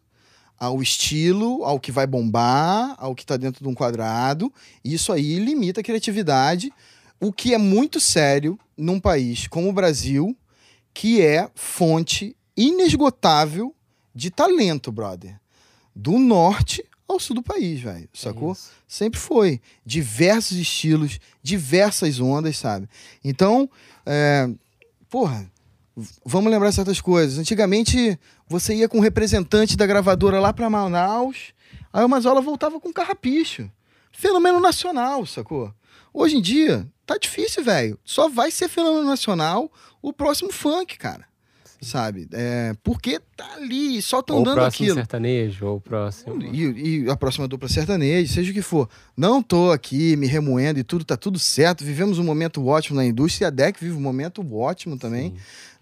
S2: ao estilo, ao que vai bombar, ao que está dentro de um quadrado. Isso aí limita a criatividade, o que é muito sério num país como o Brasil, que é fonte inesgotável de talento, brother. Do norte ao sul do país, velho. Sacou?
S1: isso.
S2: Sempre foi. Diversos estilos, diversas ondas, sabe? Então, é, porra, vamos lembrar certas coisas. Antigamente, você ia com um representante da gravadora lá pra Manaus, aí o Mazola voltava com carrapicho. Fenômeno nacional, sacou? Hoje em dia, tá difícil, velho. Só vai ser fenômeno nacional o próximo funk, cara. Sabe? É, porque tá ali, só tão
S1: Ou o
S2: dando
S1: próximo
S2: aquilo.
S1: sertanejo, ou o próximo.
S2: E, e a próxima dupla sertaneja, seja o que for. Não tô aqui me remoendo e tudo tá tudo certo. Vivemos um momento ótimo na indústria e a DEC vive um momento ótimo também,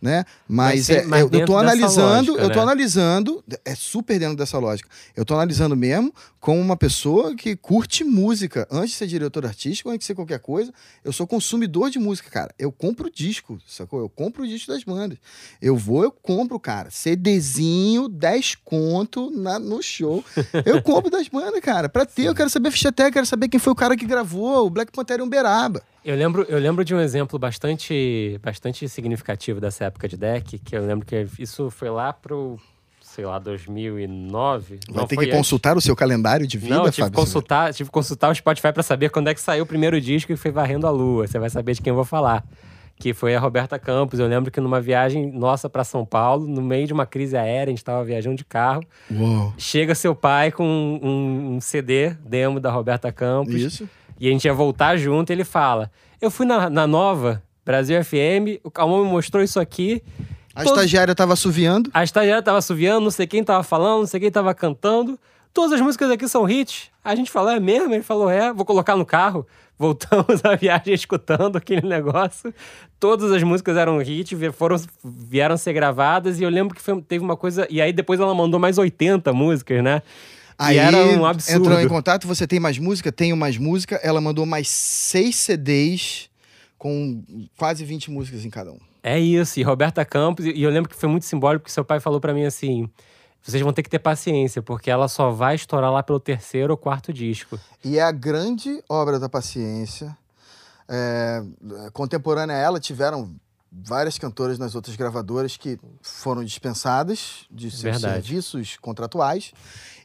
S2: né? Mas,
S1: Mas
S2: é,
S1: mas
S2: eu,
S1: dessa
S2: analisando,
S1: lógica,
S2: eu tô
S1: né?
S2: analisando, é super dentro dessa lógica. Eu tô analisando mesmo como uma pessoa que curte música. Antes de ser diretor artístico, antes de ser qualquer coisa, eu sou consumidor de música, cara. Eu compro disco, sacou? Eu compro o disco das bandas. Eu vou, eu compro, cara. CDzinho, 10 conto na, no show. Eu compro das bandas, cara. Pra ter, eu quero saber a ficha técnica, quero saber quem foi o cara que gravou o Black Panther em Uberaba.
S1: Eu lembro, eu lembro de um exemplo bastante, bastante significativo dessa época de deck, que eu lembro que isso foi lá pro, sei lá, 2009.
S2: Vai
S1: Não,
S2: ter que
S1: antes.
S2: consultar o seu calendário de vida,
S1: Não, tive que
S2: Fábio.
S1: consultar, tive que consultar o Spotify pra saber quando é que saiu o primeiro disco e foi Varrendo a Lua. Você vai saber de quem eu vou falar. Que foi a Roberta Campos. Eu lembro que numa viagem nossa pra São Paulo, no meio de uma crise aérea, a gente tava viajando de carro.
S2: Uou.
S1: Chega seu pai com um, um CD, demo da Roberta Campos.
S2: Isso.
S1: E a gente ia voltar junto e ele fala: Eu fui na, na nova, Brasil FM, o Calmon me mostrou isso aqui.
S2: A
S1: Todos-
S2: estagiária tava assoviando.
S1: A estagiária tava assoviando, não sei quem tava falando, não sei quem tava cantando. Todas as músicas aqui são hits. A gente falou, é mesmo? Ele falou, é, vou colocar no carro. *laughs* Voltamos a viagem *laughs* escutando aquele negócio. Todas as músicas eram hit, vi- foram, vieram ser gravadas. E eu lembro que foi- teve uma coisa. E aí depois ela mandou mais 80 músicas, né?
S2: Aí
S1: e era um absurdo.
S2: entrou em contato, você tem mais música? Tenho mais música. Ela mandou mais seis CDs com quase 20 músicas em cada um.
S1: É isso, e Roberta Campos, e eu lembro que foi muito simbólico que seu pai falou pra mim assim: vocês vão ter que ter paciência, porque ela só vai estourar lá pelo terceiro ou quarto disco.
S2: E é a grande obra da paciência. É, contemporânea a ela, tiveram várias cantoras nas outras gravadoras que foram dispensadas de seus
S1: Verdade.
S2: serviços contratuais.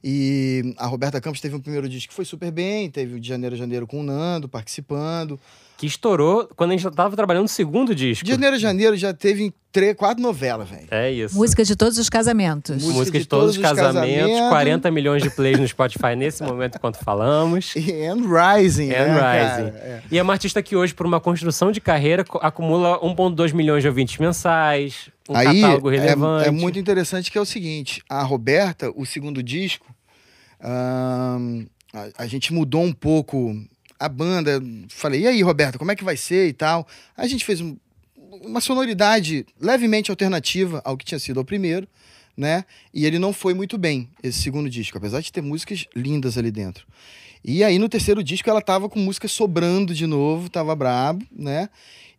S2: E a Roberta Campos teve um primeiro disco que foi super bem, teve o de janeiro a janeiro com o Nando participando.
S1: Que estourou quando a gente já tava trabalhando no segundo disco.
S2: De janeiro a janeiro já teve três, quatro novelas, velho.
S1: É isso.
S3: Música de todos os casamentos.
S2: Música
S1: Música
S2: de
S1: de todos os
S2: todos os
S1: casamentos,
S2: casamentos.
S1: 40 milhões de plays no Spotify nesse momento enquanto falamos.
S2: E *laughs* And Rising,
S1: And
S2: né, cara?
S1: Rising.
S2: É.
S1: E é uma artista que hoje, por uma construção de carreira, acumula 1,2 milhões de ouvintes mensais, um
S2: Aí
S1: catálogo
S2: é-
S1: relevante.
S2: É, muito interessante que é o seguinte: a Roberta, o segundo disco, ahn, a, a gente mudou um pouco a banda. Falei, e aí, Roberta, como é que vai ser e tal? A gente fez um- uma sonoridade levemente alternativa ao que tinha sido o primeiro, né? E ele não foi muito bem, esse segundo disco, apesar de ter músicas lindas ali dentro. E aí, no terceiro disco, ela tava com música sobrando de novo, tava brabo, né?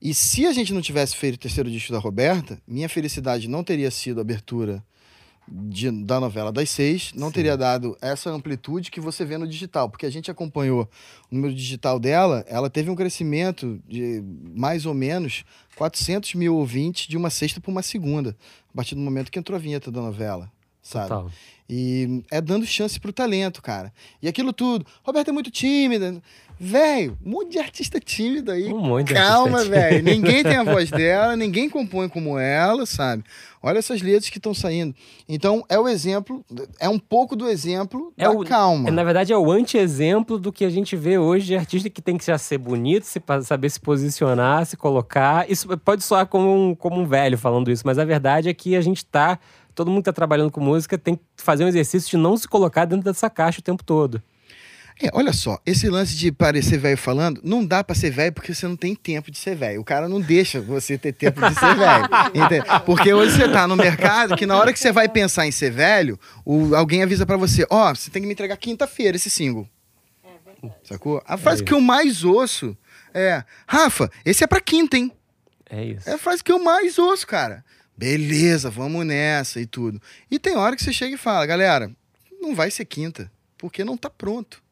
S2: E se a gente não tivesse feito o terceiro disco da Roberta, minha felicidade não teria sido a abertura de- da novela das seis, não teria dado essa amplitude que você vê no digital, porque a gente acompanhou o número digital dela, ela teve um crescimento de mais ou menos 400 mil ouvintes de uma sexta para uma segunda, a partir do momento que entrou a vinheta da novela. Sabe?
S1: Total.
S2: E é dando chance pro talento, cara. E aquilo tudo. Roberta é muito tímida. Velho, um monte de artista tímido aí.
S1: Um monte
S2: Calma, velho. Ninguém tem a *laughs* voz dela, ninguém compõe como ela, sabe? Olha essas letras que estão saindo. Então, é o exemplo, é um pouco do exemplo
S1: É
S2: da
S1: o-
S2: calma.
S1: É, na verdade, é o anti-exemplo do que a gente vê hoje de artista que tem que já ser bonito, se, saber se posicionar, se colocar. Isso pode soar como um, como um velho falando isso, mas a verdade é que a gente tá. Todo mundo que tá trabalhando com música tem que fazer um exercício de não se colocar dentro dessa caixa o tempo todo.
S2: É, olha só, esse lance de parecer velho falando, não dá pra ser velho porque você não tem tempo de ser velho. O cara não deixa você ter tempo de ser velho. *laughs* Porque hoje você tá no mercado que na hora que você vai pensar em ser velho, o- alguém avisa pra você, ó, você tem que me entregar quinta-feira esse single. Sacou? A frase
S1: isso.
S2: que eu mais ouço é, Rafa, esse é pra quinta, hein?
S1: É isso.
S2: É a frase que eu mais ouço, cara. Beleza, vamos nessa e tudo. E tem hora que você chega e fala, galera, não vai ser quinta, porque não tá pronto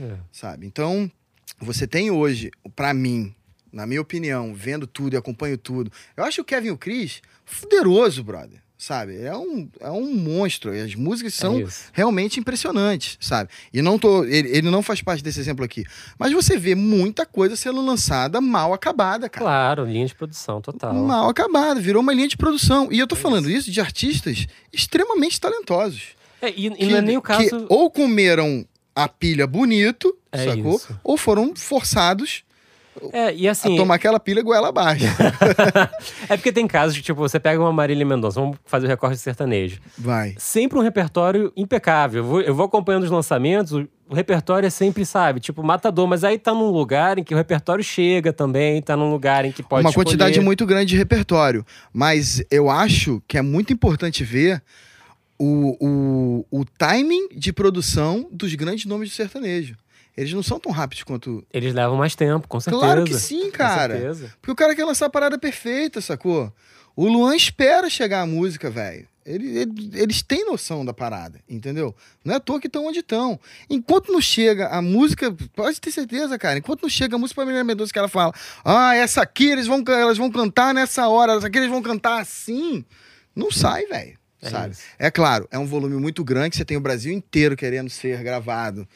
S1: É.
S2: sabe? Então, você tem hoje, pra mim, na minha opinião, vendo tudo e acompanho tudo, eu acho o Kevin e o Chris fuderoso, brother, sabe? É um, é um monstro, e as músicas são
S1: É isso.
S2: realmente impressionantes, sabe? E não tô, ele, ele não faz parte desse exemplo aqui, mas você vê muita coisa sendo lançada mal acabada, cara.
S1: Claro, linha de produção total.
S2: Mal acabada, virou uma linha de produção. E eu tô falando isso de artistas extremamente talentosos
S1: É, e, e
S2: que,
S1: não é nem o caso.
S2: ou comeram a pilha bonito,
S1: É
S2: sacou?
S1: isso.
S2: Ou foram forçados
S1: É, e assim.
S2: a tomar aquela pilha goela abaixo. *laughs*
S1: é porque tem casos que, tipo, você pega uma Marília Mendonça, vamos fazer o recorte sertanejo.
S2: Vai.
S1: sempre um repertório impecável. Eu vou, eu vou acompanhando os lançamentos, o, o repertório é sempre, sabe, tipo, matador, mas aí tá num lugar em que o repertório chega também, tá num lugar em que pode
S2: uma
S1: escolher.
S2: quantidade muito grande de repertório. Mas eu acho que é muito importante ver o, o, o timing de produção dos grandes nomes do sertanejo. Eles não são tão rápidos quanto.
S1: Eles levam mais tempo, com certeza.
S2: Claro que sim, cara. Porque o cara quer lançar a parada perfeita, sacou? O Luan espera chegar a música, velho. Ele- ele- eles têm noção da parada, entendeu? Não é à toa que estão onde estão. Enquanto não chega a música, pode ter certeza, cara. Enquanto não chega a música pra Marília Mendonça, que ela fala: Ah, essa aqui eles vão, elas vão cantar nessa hora, essa aqui eles vão cantar assim. Não sai, velho.
S1: É
S2: sabe?
S1: isso.
S2: É claro, é um volume muito grande que você tem o Brasil inteiro querendo ser gravado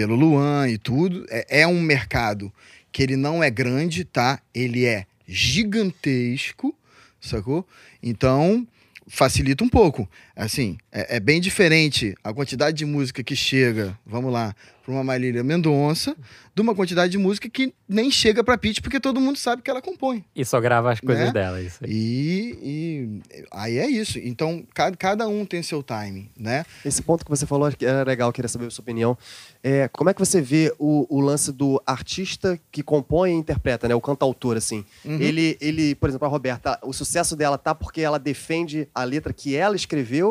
S2: pelo Luan e tudo. É, é um mercado que ele não é grande, tá? Ele é gigantesco, sacou? Então, facilita um pouco. Assim, é, é bem diferente a quantidade de música que chega, vamos lá, para uma Marília Mendonça, de uma quantidade de música que nem chega para Pitty, porque todo mundo sabe que ela compõe.
S1: E só grava as coisas
S2: Né?
S1: dela, isso aí.
S2: E, e aí é isso. Então, cada, cada um tem seu timing, né?
S4: Esse ponto que você falou que era legal, queria saber a sua opinião. É, como é que você vê o, o lance do artista que compõe e interpreta, né? O cantautor, assim.
S2: Uhum.
S4: Ele, ele, por exemplo, a Roberta, o sucesso dela tá porque ela defende a letra que ela escreveu?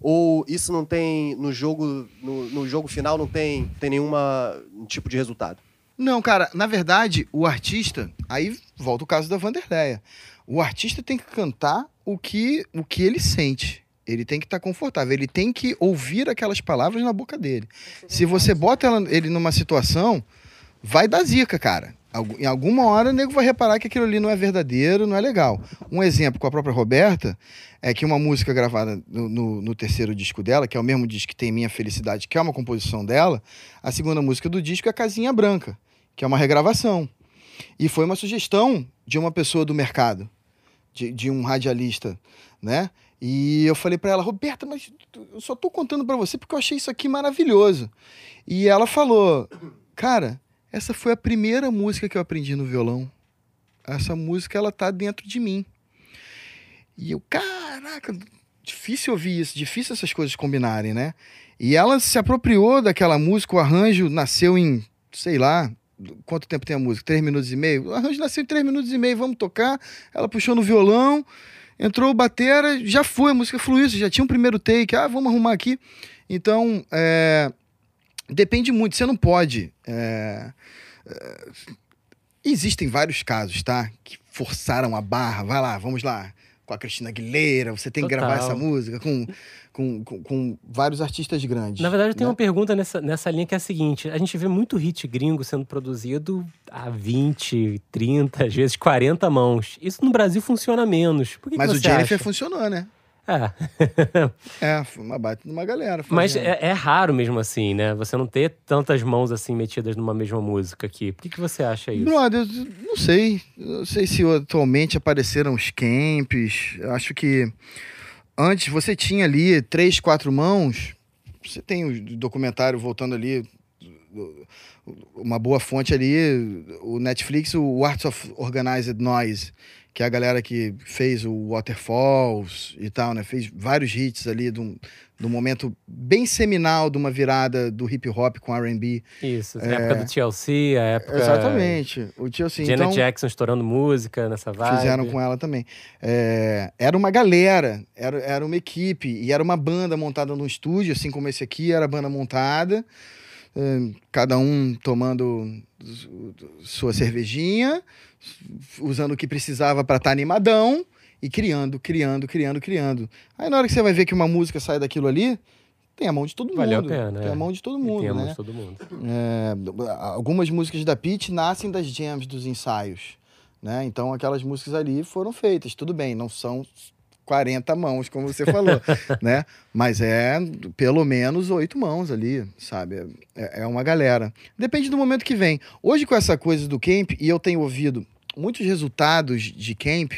S4: Ou isso não tem no jogo, no, no jogo final não tem, tem nenhuma tipo de resultado?
S2: Não, cara, na verdade, o artista, aí volta o caso da Vanderleia. O artista tem que cantar o que, o que ele sente. Ele tem que estar confortável, ele tem que ouvir aquelas palavras na boca dele. Se você bota ela- ele numa situação, vai dar zica, cara. Em alguma hora o nego vai reparar que aquilo ali não é verdadeiro, não é legal. Um exemplo com a própria Roberta é que uma música gravada no, no- no terceiro disco dela, que é o mesmo disco que tem Minha Felicidade, que é uma composição dela, a segunda música do disco é Casinha Branca, que é uma regravação. E foi uma sugestão de uma pessoa do mercado, de, de um radialista, né? E eu falei pra ela, Roberta, mas eu só tô contando pra você porque eu achei isso aqui maravilhoso. E ela falou, cara, essa foi a primeira música que eu aprendi no violão. Essa música, ela tá dentro de mim. E eu, caraca, difícil ouvir isso, difícil essas coisas combinarem, né? E ela se apropriou daquela música, o arranjo nasceu em, sei lá, quanto tempo tem a música? Três minutos e meio? O arranjo nasceu em três minutos e meio, vamos tocar. Ela puxou no violão, entrou o batera, já foi, a música fluiu, já tinha um primeiro take, ah, vamos arrumar aqui. Então, é, depende muito, você não pode. é, é, existem vários casos, tá? Que forçaram a barra, vai lá, vamos lá. Com a Cristina Aguilera, você tem que
S1: Total.
S2: gravar essa música com, com, com, com vários artistas grandes.
S1: Na verdade, eu tenho
S2: né?
S1: uma pergunta nessa, nessa linha que é a seguinte: a gente vê muito hit gringo sendo produzido a 20, 30, às vezes 40 mãos. Isso no Brasil funciona menos. Por que que
S2: Mas o Jennifer
S1: acha?
S2: funcionou, né?
S1: É.
S2: É, foi uma baita de uma galera.
S1: Mas é, é raro mesmo assim, né? Você não ter tantas mãos assim metidas numa mesma música aqui. Por que, que você acha isso?
S2: Brother, não sei. Não sei se atualmente apareceram os camps. Acho que antes você tinha ali três, quatro mãos. Você tem o documentário voltando ali. Uma boa fonte ali, o Netflix, o Arts of Organized Noise, que é a galera que fez o Waterfalls e tal, né? Fez vários hits ali de um, de um momento bem seminal de uma virada do hip hop com R&B.
S1: Isso, a época do TLC, a época...
S2: Exatamente. O assim,
S1: Janet
S2: então,
S1: Jackson estourando música nessa vibe.
S2: Fizeram com ela também. É, era uma galera, era, era uma equipe, e era uma banda montada num estúdio, assim como esse aqui, era a banda montada, é, cada um tomando su- sua cervejinha, usando o que precisava para estar animadão, e criando, criando, criando, criando. Aí na hora que você vai ver que uma música sai daquilo ali, tem a mão de todo mundo.
S1: Valeu a pena,
S2: Tem
S1: é.
S2: a mão de todo
S1: E
S2: mundo,
S1: tem a mão
S2: né?
S1: de todo mundo.
S2: É, algumas músicas da Pete nascem das jams dos ensaios, né? Então aquelas músicas ali foram feitas, tudo bem, não são 40 mãos, como você falou, *laughs* né? Mas é pelo menos oito mãos ali, sabe? É, é uma galera. Depende do momento que vem. Hoje com essa coisa do camp, e eu tenho ouvido muitos resultados de camp,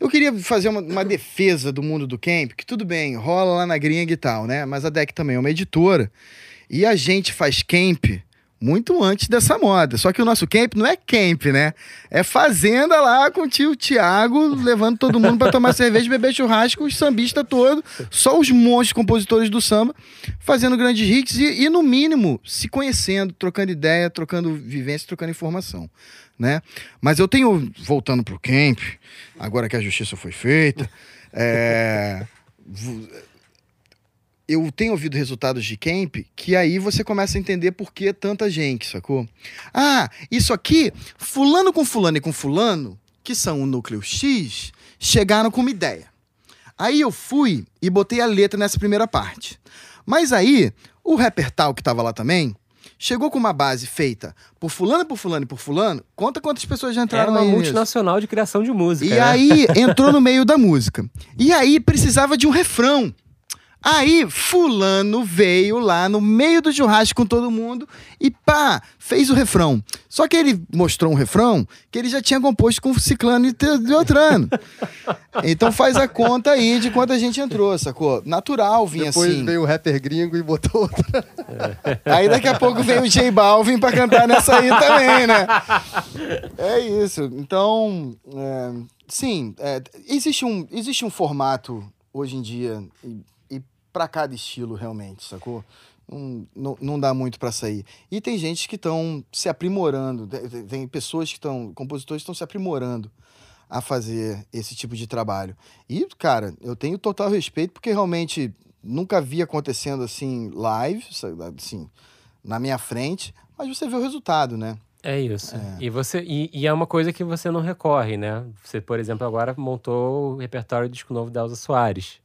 S2: eu queria fazer uma, uma defesa do mundo do camp, que tudo bem, rola lá na gringa e tal, né? Mas a DEC também é uma editora. E a gente faz camp muito antes dessa moda. Só que o nosso camp não é camp, né? É fazenda lá com o tio Tiago, levando todo mundo para tomar *laughs* cerveja, beber churrasco, os sambistas todos, só os monstros compositores do samba, fazendo grandes hits e, e, no mínimo, se conhecendo, trocando ideia, trocando vivência, trocando informação. Né? Mas eu tenho, voltando pro camp, agora que a justiça foi feita, é, eu tenho ouvido resultados de camp que aí você começa a entender por que tanta gente, sacou? Ah, isso aqui, fulano com fulano e com fulano, que são o núcleo X, chegaram com uma ideia. Aí eu fui e botei a letra nessa primeira parte. Mas aí, o rapper tal que tava lá também, chegou com uma base feita por fulano, por fulano e por fulano. Conta quantas pessoas já
S1: Era
S2: entraram
S1: uma
S2: aí nisso.
S1: multinacional de criação de música.
S2: E
S1: né?
S2: aí *laughs* entrou no meio da música. E aí precisava de um refrão. Aí fulano veio lá no meio do churrasco com todo mundo e pá, fez o refrão. Só que ele mostrou um refrão que ele já tinha composto com ciclano e Deltrano. Então faz a conta aí de quanta gente entrou, sacou? Natural vinha
S4: Depois
S2: assim.
S4: veio o rapper gringo e botou outra.
S2: Aí daqui a pouco vem o J Balvin pra cantar nessa aí também, né? É isso. Então, é, sim, é, existe, um, existe um formato hoje em dia para cada estilo realmente, sacou? Não, não, não dá muito pra sair. E tem gente que estão se aprimorando, tem- pessoas que estão, compositores que estão se aprimorando a fazer esse tipo de trabalho. E, cara, eu tenho total respeito porque realmente nunca vi acontecendo assim live, assim, na minha frente, mas você vê o resultado, né?
S1: É isso. E, você, e, e é uma coisa que você não recorre, né? Você, por exemplo, agora montou o repertório do disco novo da Elza Soares.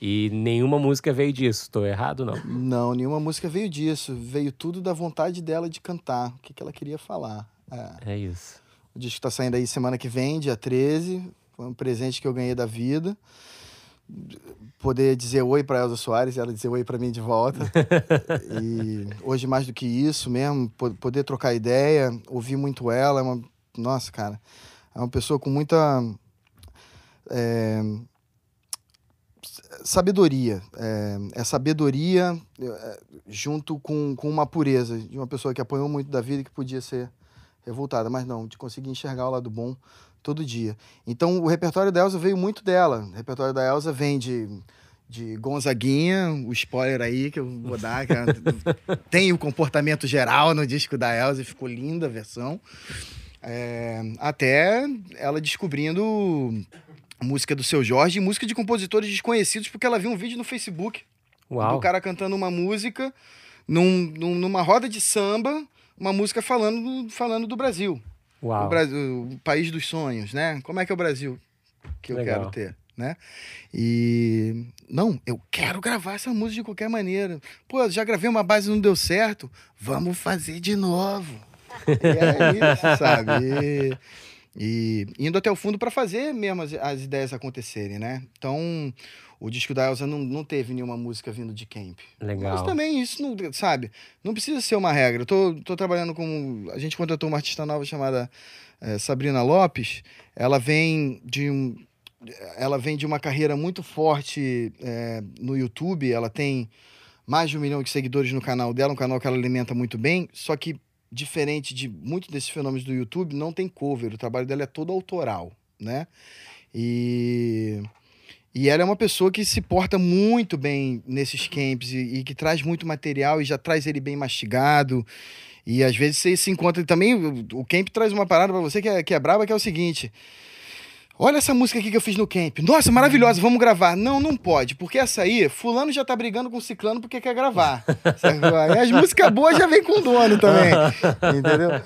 S1: E nenhuma música veio disso. Estou errado, não?
S2: Não, nenhuma música veio disso. Veio tudo da vontade dela de cantar, o que, que ela queria falar. É.
S1: É isso.
S2: O disco tá saindo aí semana que vem, dia 13. Foi um presente que eu ganhei da vida. Poder dizer oi para Elza Soares e ela dizer oi para mim de volta. *laughs* e hoje, mais do que isso mesmo, po- poder trocar ideia, ouvir muito ela. É uma, nossa, cara, é uma pessoa com muita. é, sabedoria. É, é sabedoria é, junto com, com uma pureza de uma pessoa que apanhou muito da vida e que podia ser revoltada, mas não, de conseguir enxergar o lado bom todo dia. Então o repertório da Elsa veio muito dela. O repertório da Elsa vem de, de Gonzaguinha, o spoiler aí que eu vou dar, que *laughs* tem o comportamento geral no disco da Elsa, ficou linda a versão. É, até ela descobrindo música do seu Jorge e música de compositores desconhecidos, porque ela viu um vídeo no Facebook
S1: Uau.
S2: do cara cantando uma música num, num- numa roda de samba, uma música falando, falando do Brasil. O,
S1: Uau.
S2: Brasil. o país dos sonhos, né? Como é que é o Brasil que eu
S1: Legal.
S2: quero ter, né? E não, eu quero gravar essa música de qualquer maneira. Pô, já gravei uma base e não deu certo, vamos fazer de novo. *laughs* E é isso, sabe? E- E indo até o fundo para fazer mesmo as, as, ideias acontecerem, né? Então, o disco da Elsa não, não teve nenhuma música vindo de camp.
S1: Legal.
S2: Mas também isso, não, sabe? Não precisa ser uma regra. Eu tô, tô trabalhando com... A gente contratou uma artista nova chamada é, Sabrina Lopes. Ela vem de um... Ela vem de uma carreira muito forte é, no YouTube. Ela tem mais de um milhão de seguidores no canal dela, um canal que ela alimenta muito bem. Só que diferente de muitos desses fenômenos do YouTube, não tem cover. O trabalho dela é todo autoral, né? E, e ela é uma pessoa que se porta muito bem nesses camps e, e que traz muito material e já traz ele bem mastigado. E às vezes você se encontra também. O camp traz uma parada para você que é, que é braba, que é o seguinte. Olha essa música aqui que eu fiz no camp. Nossa, maravilhosa, vamos gravar. Não, não pode, porque essa aí, fulano já tá brigando com o ciclano porque quer gravar. e as músicas boas já vem com o dono também. *laughs* Entendeu?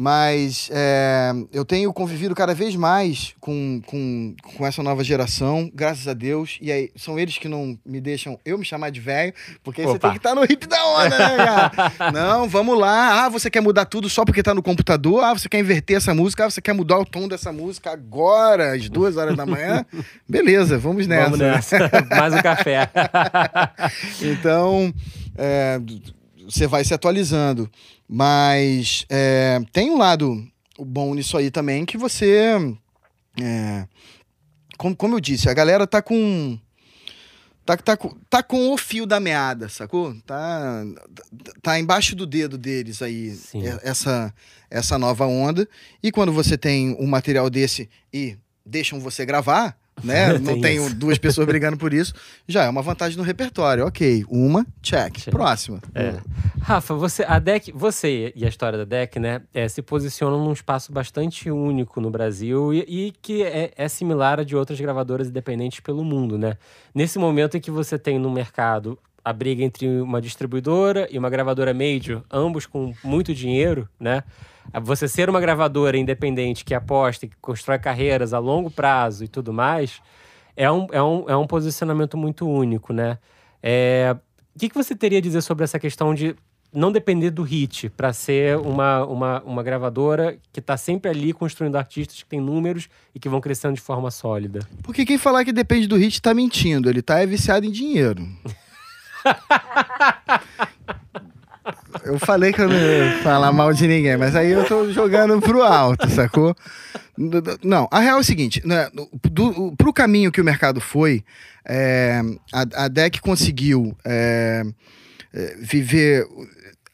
S2: Mas é, eu tenho convivido cada vez mais com, com, com essa nova geração, graças a Deus. E aí, são eles que não me deixam eu me chamar de velho, porque aí você tem que estar tá no hip da onda, né, cara? *laughs* não, vamos lá. Ah, você quer mudar tudo só porque tá no computador? Ah, você quer inverter essa música? Ah, você quer mudar o tom dessa música agora, às duas horas da manhã? *laughs* Beleza, vamos nessa. Vamos
S1: nessa. *laughs* mais um café.
S2: então, é, você vai se atualizando. Mas é, tem um lado bom nisso aí também, que você. É, como, como eu disse, a galera tá com. Tá, tá, tá com o fio da meada, sacou? Tá, tá embaixo do dedo deles aí, Sim. essa, essa nova onda. E quando você tem um material desse e deixam você gravar, né? *laughs* Não tenho duas pessoas brigando por isso. Já é uma vantagem no repertório. Ok, uma, check. check. Próxima.
S1: É. Rafa, você, a DEC, você e a história da DEC, né, é, se posicionam num espaço bastante único no Brasil e, e que é, é, similar a de outras gravadoras independentes pelo mundo, né? Nesse momento em que você tem no mercado a briga entre uma distribuidora e uma gravadora major, ambos com muito dinheiro, né? Você ser uma gravadora independente que aposta, que constrói carreiras a longo prazo e tudo mais, é um, é um, é um posicionamento muito único, né? É, o que, que você teria a dizer sobre essa questão de não depender do hit para ser uma, uma, uma gravadora que está sempre ali construindo artistas que têm números e que vão crescendo de forma sólida?
S2: Porque quem falar que depende do hit está mentindo, ele está é viciado em dinheiro. *laughs* Eu falei que eu não ia falar mal de ninguém, mas aí eu tô jogando pro alto, sacou? Não, a real é o seguinte: né, do, pro caminho que o mercado foi, é, a, a DEC conseguiu é, é, viver.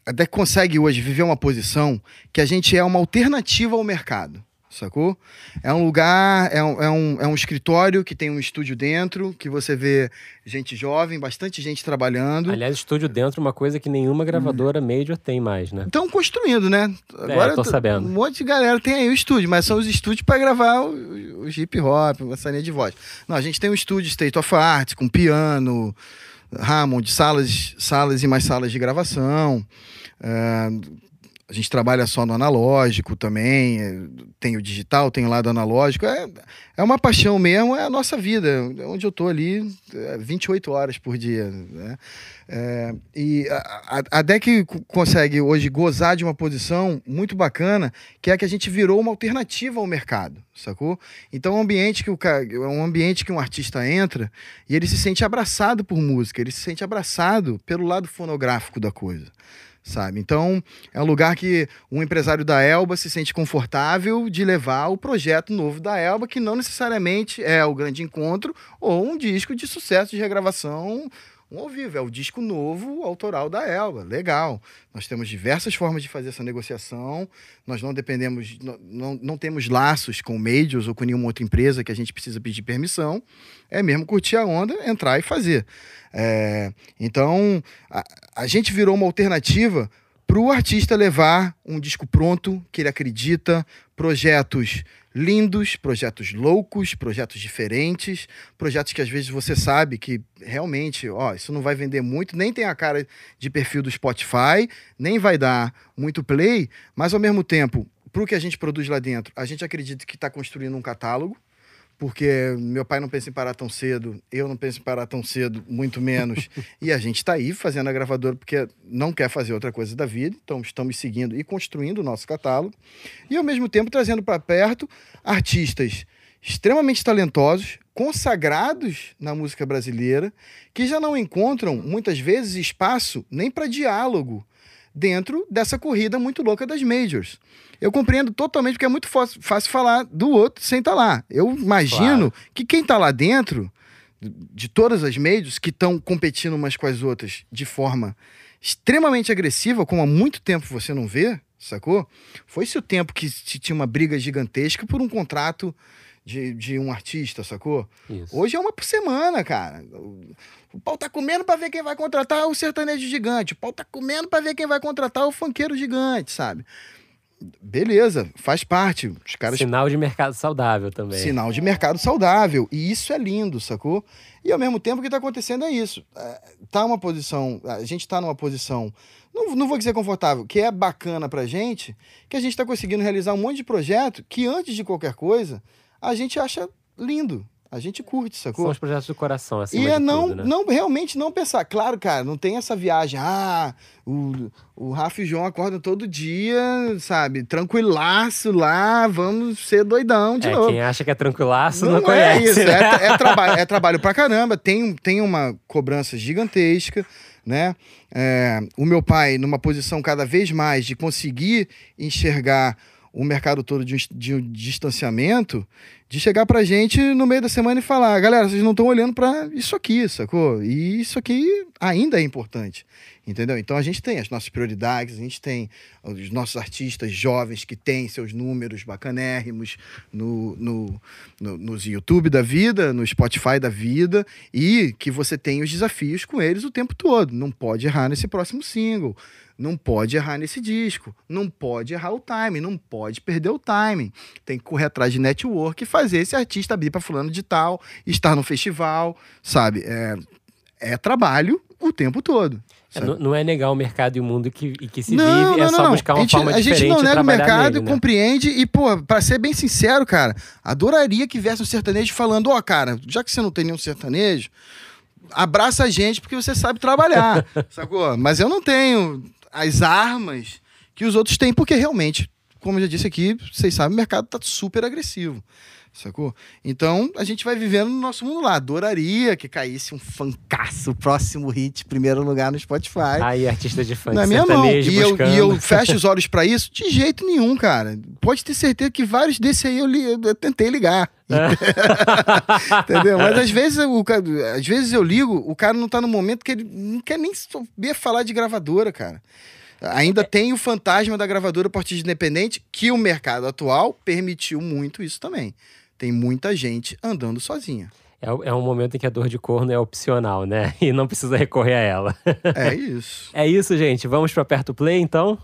S2: A DEC consegue hoje viver uma posição que a gente é uma alternativa ao mercado sacou? É um lugar, é um, é, um, é um escritório que tem um estúdio dentro, que você vê gente jovem, bastante gente trabalhando.
S1: Aliás, estúdio dentro é uma coisa que nenhuma gravadora hum. major tem mais, né?
S2: Estão construindo, né? Agora,
S1: é, tô sabendo.
S2: Um monte de galera tem aí o estúdio, mas são os estúdios para gravar o, o hip hop, uma salinha de voz. Não, a gente tem um estúdio State of Art, com piano, Hammond, salas, salas e mais salas de gravação. Uh, a gente trabalha só no analógico também, é, tem o digital, tem o lado analógico. É, é uma paixão mesmo, é a nossa vida, é onde eu estou ali 28 horas por dia. Né? É, e a, a, DEC consegue hoje gozar de uma posição muito bacana, que é que a gente virou uma alternativa ao mercado, sacou? Então é um ambiente que o, é um ambiente que um artista entra e ele se sente abraçado por música, ele se sente abraçado pelo lado fonográfico da coisa sabe? Então, é um lugar que um empresário da Elba se sente confortável de levar o projeto novo da Elba, que não necessariamente é o grande encontro ou um disco de sucesso de regravação um ao vivo, é o disco novo autoral da Elba. Legal. Nós temos diversas formas de fazer essa negociação. Nós não dependemos, não, não, não temos laços com majors ou com nenhuma outra empresa que a gente precisa pedir permissão. É mesmo curtir a onda, entrar e fazer. É, então, a, a gente virou uma alternativa para o artista levar um disco pronto, que ele acredita, projetos lindos, projetos loucos, projetos diferentes, projetos que às vezes você sabe que realmente, ó, isso não vai vender muito, nem tem a cara de perfil do Spotify, nem vai dar muito play, mas ao mesmo tempo, para o que a gente produz lá dentro, a gente acredita que está construindo um catálogo, porque meu pai não pensa em parar tão cedo, eu não penso em parar tão cedo, muito menos. *laughs* e a gente está aí fazendo a gravadora porque não quer fazer outra coisa da vida, então estamos seguindo e construindo o nosso catálogo. E ao mesmo tempo trazendo para perto artistas extremamente talentosos, consagrados na música brasileira, que já não encontram muitas vezes espaço nem para diálogo dentro dessa corrida muito louca das majors. Eu compreendo totalmente porque é muito fácil, falar do outro sem estar tá lá. Eu imagino claro. que quem está lá dentro de todas as majors que estão competindo umas com as outras de forma extremamente agressiva, como há muito tempo você não vê, sacou? Foi-se o tempo que se tinha uma briga gigantesca por um contrato de, de um artista, sacou? Isso. Hoje é uma por semana, cara. O pau tá comendo para ver quem vai contratar o sertanejo gigante. O pau tá comendo para ver quem vai contratar o funkeiro gigante, sabe? Beleza, faz parte. Os caras...
S1: Sinal de mercado saudável também.
S2: Sinal de mercado saudável. E isso é lindo, sacou? E ao mesmo tempo o que está acontecendo é isso. É, tá uma posição. A gente está numa posição. Não, não vou dizer confortável, que é bacana pra gente, que a gente está conseguindo realizar um monte de projeto que, antes de qualquer coisa, a gente acha lindo. A gente curte, sacou?
S1: São os projetos do coração, assim.
S2: E é não, tudo, né? não, realmente não pensar. Claro, cara, não tem essa viagem. Ah, o, o Rafa e o João acordam todo dia, sabe? Tranquilaço lá, vamos ser doidão de
S1: é,
S2: novo.
S1: Quem acha que é tranquilaço não, não conhece.
S2: É isso, é, é, trabalho, *laughs* é trabalho pra caramba. Tem, tem uma cobrança gigantesca né? É, o meu pai, numa posição cada vez mais de conseguir enxergar o mercado todo de um, de um distanciamento, de chegar pra gente no meio da semana e falar, galera, vocês não estão olhando para isso aqui, sacou? E isso aqui ainda é importante, entendeu? Então a gente tem as nossas prioridades, a gente tem os nossos artistas jovens que têm seus números bacanérrimos no, no, no, nos YouTube da vida, no Spotify da vida, e que você tem os desafios com eles o tempo todo. Não pode errar nesse próximo single não pode errar nesse disco, não pode errar o timing, não pode perder o timing. Tem que correr atrás de network e fazer esse artista abrir para fulano de tal, estar no festival, sabe? É, é trabalho o tempo todo.
S1: É, não, é negar o mercado e o mundo que, e que se não, vive, é só buscar uma gente, forma diferente
S2: A gente não nega o mercado,
S1: nele,
S2: né? compreende e, pô, pra ser bem sincero, cara, adoraria que viesse um sertanejo falando, ó, oh, cara, já que você não tem nenhum sertanejo, abraça a gente porque você sabe trabalhar, *laughs* sacou? Mas eu não tenho as armas que os outros têm, porque realmente, como eu já disse aqui, vocês sabem, o mercado está super agressivo. Sacou? Então, a gente vai vivendo no nosso mundo lá. Adoraria que caísse um fancaço, próximo hit, primeiro lugar no Spotify.
S1: Aí, artista de funk,
S2: Na minha mão. E eu, e eu, fecho os olhos para *laughs* isso? De jeito nenhum, cara. Pode ter certeza que vários desses aí eu, li, eu tentei ligar. *laughs* Entendeu? Mas às vezes, o, às vezes eu ligo, o cara não tá no momento que ele não quer nem saber falar de gravadora, cara. Ainda é. tem o fantasma da gravadora partir independente, que o mercado atual permitiu muito isso também. Tem muita gente andando sozinha.
S1: É, é um momento em que a dor de corno é opcional, né? *laughs* E não precisa recorrer a ela. *laughs*
S2: É isso.
S1: é isso, gente. Vamos para Aperto Play, então?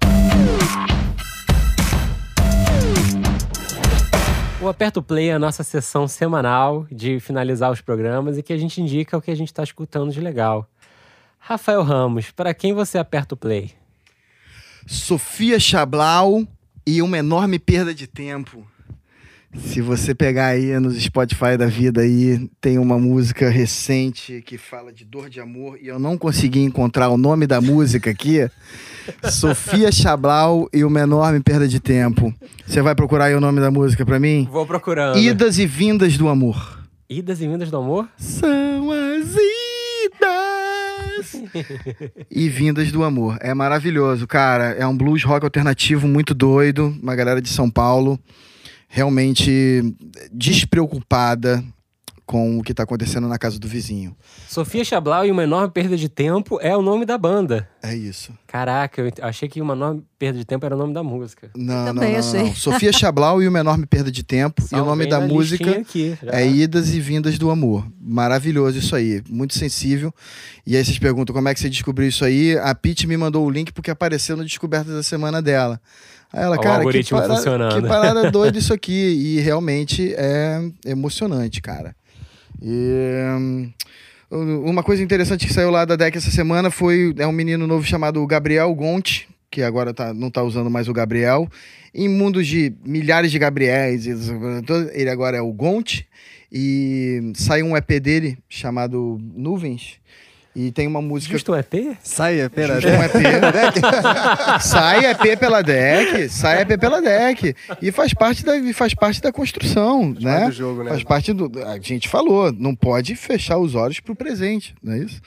S1: O Aperto Play é a nossa sessão semanal de finalizar os programas e que a gente indica o que a gente está escutando de legal. Rafael Ramos, para quem você aperta o play?
S2: Sofia Chablau e uma enorme perda de tempo. Se você pegar aí nos Spotify da vida aí, tem uma música recente que fala de dor de amor e eu não consegui encontrar o nome da música aqui. *laughs* Sofia Chablau e uma enorme perda de tempo. Você vai procurar aí o nome da música para mim?
S1: Vou procurando.
S2: Idas e vindas do amor.
S1: Idas e vindas do amor?
S2: São as idas e vindas do amor. É maravilhoso, cara. É um blues rock alternativo muito doido. Uma galera de São Paulo realmente despreocupada com o que está acontecendo na casa do vizinho.
S1: Sofia Chablau e uma enorme perda de tempo é o nome da banda.
S2: É isso.
S1: Caraca, eu achei que uma enorme perda de tempo era o nome da música.
S2: Não, não, não, não, não. Sofia Chablau e uma enorme perda de tempo. e o nome da música aqui, é Idas e Vindas do Amor. Maravilhoso isso aí. Muito sensível. E aí vocês perguntam como é que você descobriu isso aí. A Pete me mandou o link porque apareceu no Descoberta da Semana dela. Aí ela, cara, que parada, que parada *laughs* doida isso aqui. E realmente é emocionante, cara. E hum, uma coisa interessante que saiu lá da deck essa semana foi é um menino novo chamado Gabriel Gonte, que agora tá, não tá usando mais o Gabriel. Em mundos de milhares de Gabriéis, ele agora é o Gonte. E saiu um EP dele chamado Nuvens. E tem uma música.
S1: Justo EP?
S4: Sai, pera.
S2: Justo um EP. *laughs* sai EP pela deck, sai EP pela deck. E faz parte da, e faz parte da construção,
S4: Faz
S2: né?
S4: parte do jogo, né?
S2: Faz parte do. A gente falou, não pode fechar os olhos pro presente, não é isso?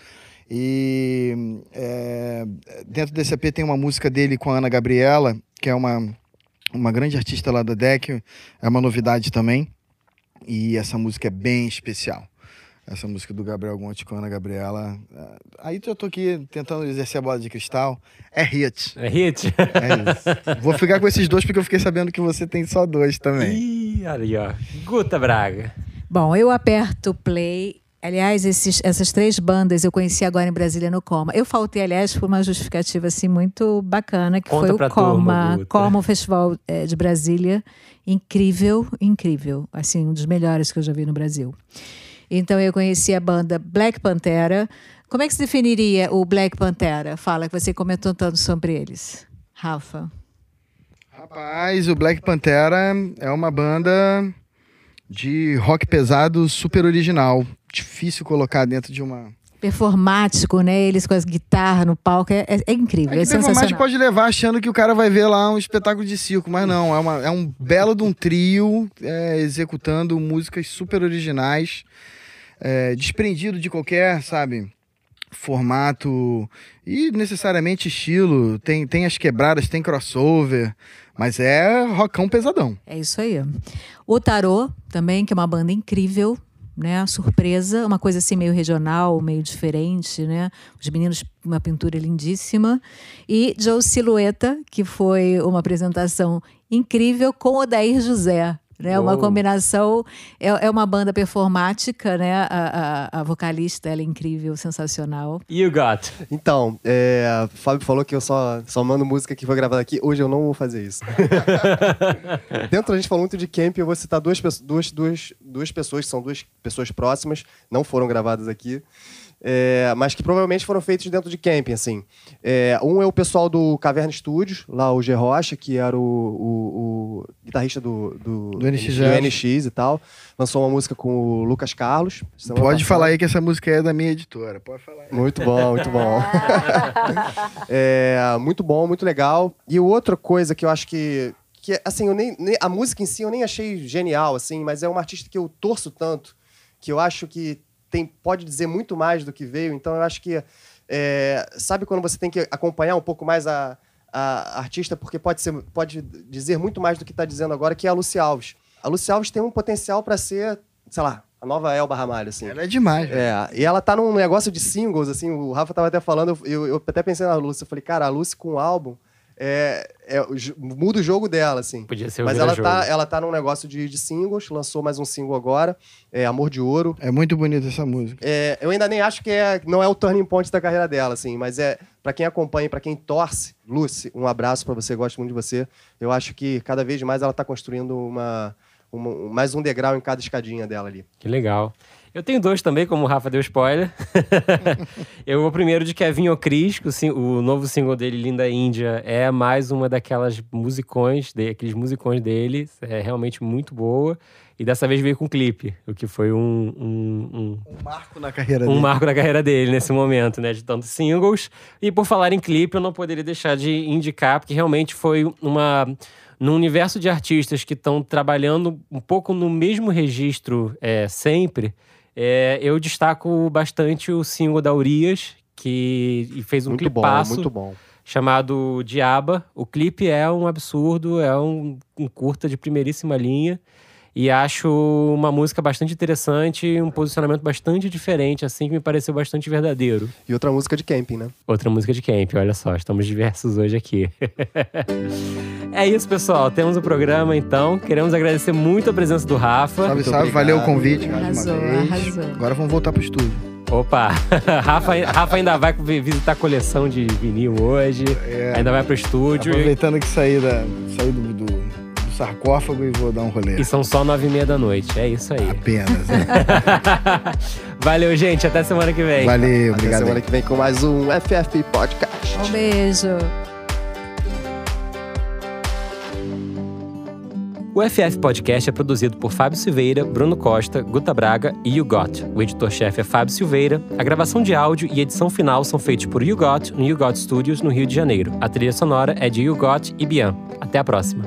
S2: E é, dentro desse EP tem uma música dele com a Ana Gabriela, que é uma, uma grande artista lá da DEC, é uma novidade também. E essa música é bem especial. Essa música do Gabriel Gonte com a Ana Gabriela. é, Aí eu tô aqui tentando exercer a bola de cristal. É hit.
S1: É hit?
S2: É isso. Vou ficar com esses dois porque eu fiquei sabendo que você tem só dois também.
S1: Ih, aí, ó. Guta Braga.
S3: Bom, eu aperto play. Aliás, esses- essas três bandas eu conheci agora em Brasília no Coma. Eu faltei, aliás, por uma justificativa assim muito bacana, que
S1: Conta
S3: foi o Coma,
S1: turma.
S3: Coma, o Festival eh, de Brasília. Incrível, incrível. Assim, um dos melhores que eu já vi no Brasil. Então eu conheci a banda Black Pantera. Como é que se definiria o Black Pantera? Fala que você comentou tanto sobre eles. Rafa.
S2: Rapaz, o Black Pantera é uma banda de rock pesado super original. Difícil colocar dentro de uma.
S3: Performático, né? Eles com as guitarras no palco. É, é- é incrível, é,
S2: É
S3: sensacional.
S2: pode levar achando que o cara vai ver lá um espetáculo de circo, mas não, é, uma- é um belo de um trio é, executando músicas super originais, é, desprendido de qualquer, sabe, formato e necessariamente estilo. Tem, tem as quebradas, tem crossover, mas é rockão pesadão.
S3: É isso aí. O Tarô também, que é uma banda incrível, né? Surpresa, uma coisa assim meio regional, meio diferente, né? Os meninos, uma pintura lindíssima. E Joe Silhueta, que foi uma apresentação incrível com o Dair José. Né, uma combinação, é, é uma banda performática, né? A, a, a vocalista, ela é incrível, sensacional.
S1: You got.
S4: Então, é, o Fábio falou que eu só, só mando música que foi gravada aqui. Hoje eu não vou fazer isso. *laughs* Dentro a gente falou muito de camp, eu vou citar duas, duas, duas, duas pessoas, que são duas pessoas próximas, não foram gravadas aqui, é, mas que provavelmente foram feitos dentro de camping, assim. É, um é o pessoal do Caverna Studios, lá o G. Rocha, que era o, o- o guitarrista do, do,
S2: Do NX
S4: do NX e tal. Lançou uma música com o Lucas Carlos. semana
S2: Pode
S4: passada.
S2: falar aí que essa música é da minha editora. Pode falar aí.
S4: Muito bom, muito bom. *laughs* é, muito bom, muito legal. E outra coisa que eu acho que. que assim, eu nem, nem- a música em si eu nem achei genial, assim, mas é uma artista que eu torço tanto, que eu acho que tem, pode dizer muito mais do que veio. Então eu acho que. é, sabe quando você tem que acompanhar um pouco mais a, a artista, porque pode, ser, pode dizer muito mais do que está dizendo agora, que é a Lucy Alves. A Lucy Alves tem um potencial para ser, sei lá, a nova Elba Ramalho, assim.
S2: Ela é demais. velho.
S4: É, e ela tá num negócio de singles, assim, o Rafa tava até falando, eu, eu até pensei na Lucy, eu falei, cara, a Lucy com o álbum é, é, muda o jogo dela, assim.
S1: Podia ser o
S4: Mas ela tá, ela tá num negócio de, de singles, lançou mais um single agora, é Amor de Ouro.
S2: É muito bonita essa música.
S4: É, eu ainda nem acho que é, não é o turning point da carreira dela, assim, mas é para quem acompanha, para quem torce, Lucy, um abraço para você, gosto muito de você. Eu acho que cada vez mais ela tá construindo uma, uma- mais um degrau em cada escadinha dela ali.
S1: Que legal. Eu tenho dois também, como o Rafa deu spoiler. *laughs* eu vou primeiro de Kevin O'Cris, que o, novo single dele, Linda Índia, é mais uma daquelas musicões, de, aqueles musicões dele. É realmente muito boa. E dessa vez veio com clipe, o que foi um, um- um,
S2: Um marco na carreira
S1: um
S2: dele.
S1: marco da carreira dele nesse momento, né? De tantos singles. E por falar em clipe, eu não poderia deixar de indicar, porque realmente foi uma. Num universo de artistas que estão trabalhando um pouco no mesmo registro é, sempre, é, eu destaco bastante o single da Urias, que fez um
S4: muito bom,
S1: clipaço
S4: muito bom.
S1: chamado Diaba. O clipe é um absurdo, é um, um curta de primeiríssima linha. E acho uma música bastante interessante, um posicionamento bastante diferente, assim, que me pareceu bastante verdadeiro.
S4: E outra música de camping, né?
S1: Outra música de camp, olha só, estamos diversos hoje aqui. *laughs* é isso, pessoal. Temos o programa, então. Queremos agradecer muito a presença do Rafa.
S2: Salve, salve. Valeu o convite
S3: Arrasou, arrasou.
S2: Agora vamos voltar pro estúdio.
S1: Opa! *laughs* Rafa, Rafa ainda vai vi- visitar a coleção de vinil hoje.
S2: É.
S1: Ainda vai pro estúdio.
S2: Aproveitando que saí, da, saí do, do sarcófago e vou dar um rolê.
S1: E são só nove e meia da noite. É isso aí.
S2: Apenas. né? *laughs*
S1: Valeu, gente. Até semana que vem.
S2: Valeu,
S4: Até
S2: obrigado.
S4: semana que vem com mais um FFP Podcast.
S3: Um beijo.
S1: O FF Podcast é produzido por Fábio Silveira, Bruno Costa, Guta Braga e YouGot. O editor-chefe é Fábio Silveira. A gravação de áudio e edição final são feitos por YouGot no YouGot Studios, no Rio de Janeiro. A trilha sonora é de YouGot e Bian. Até a próxima.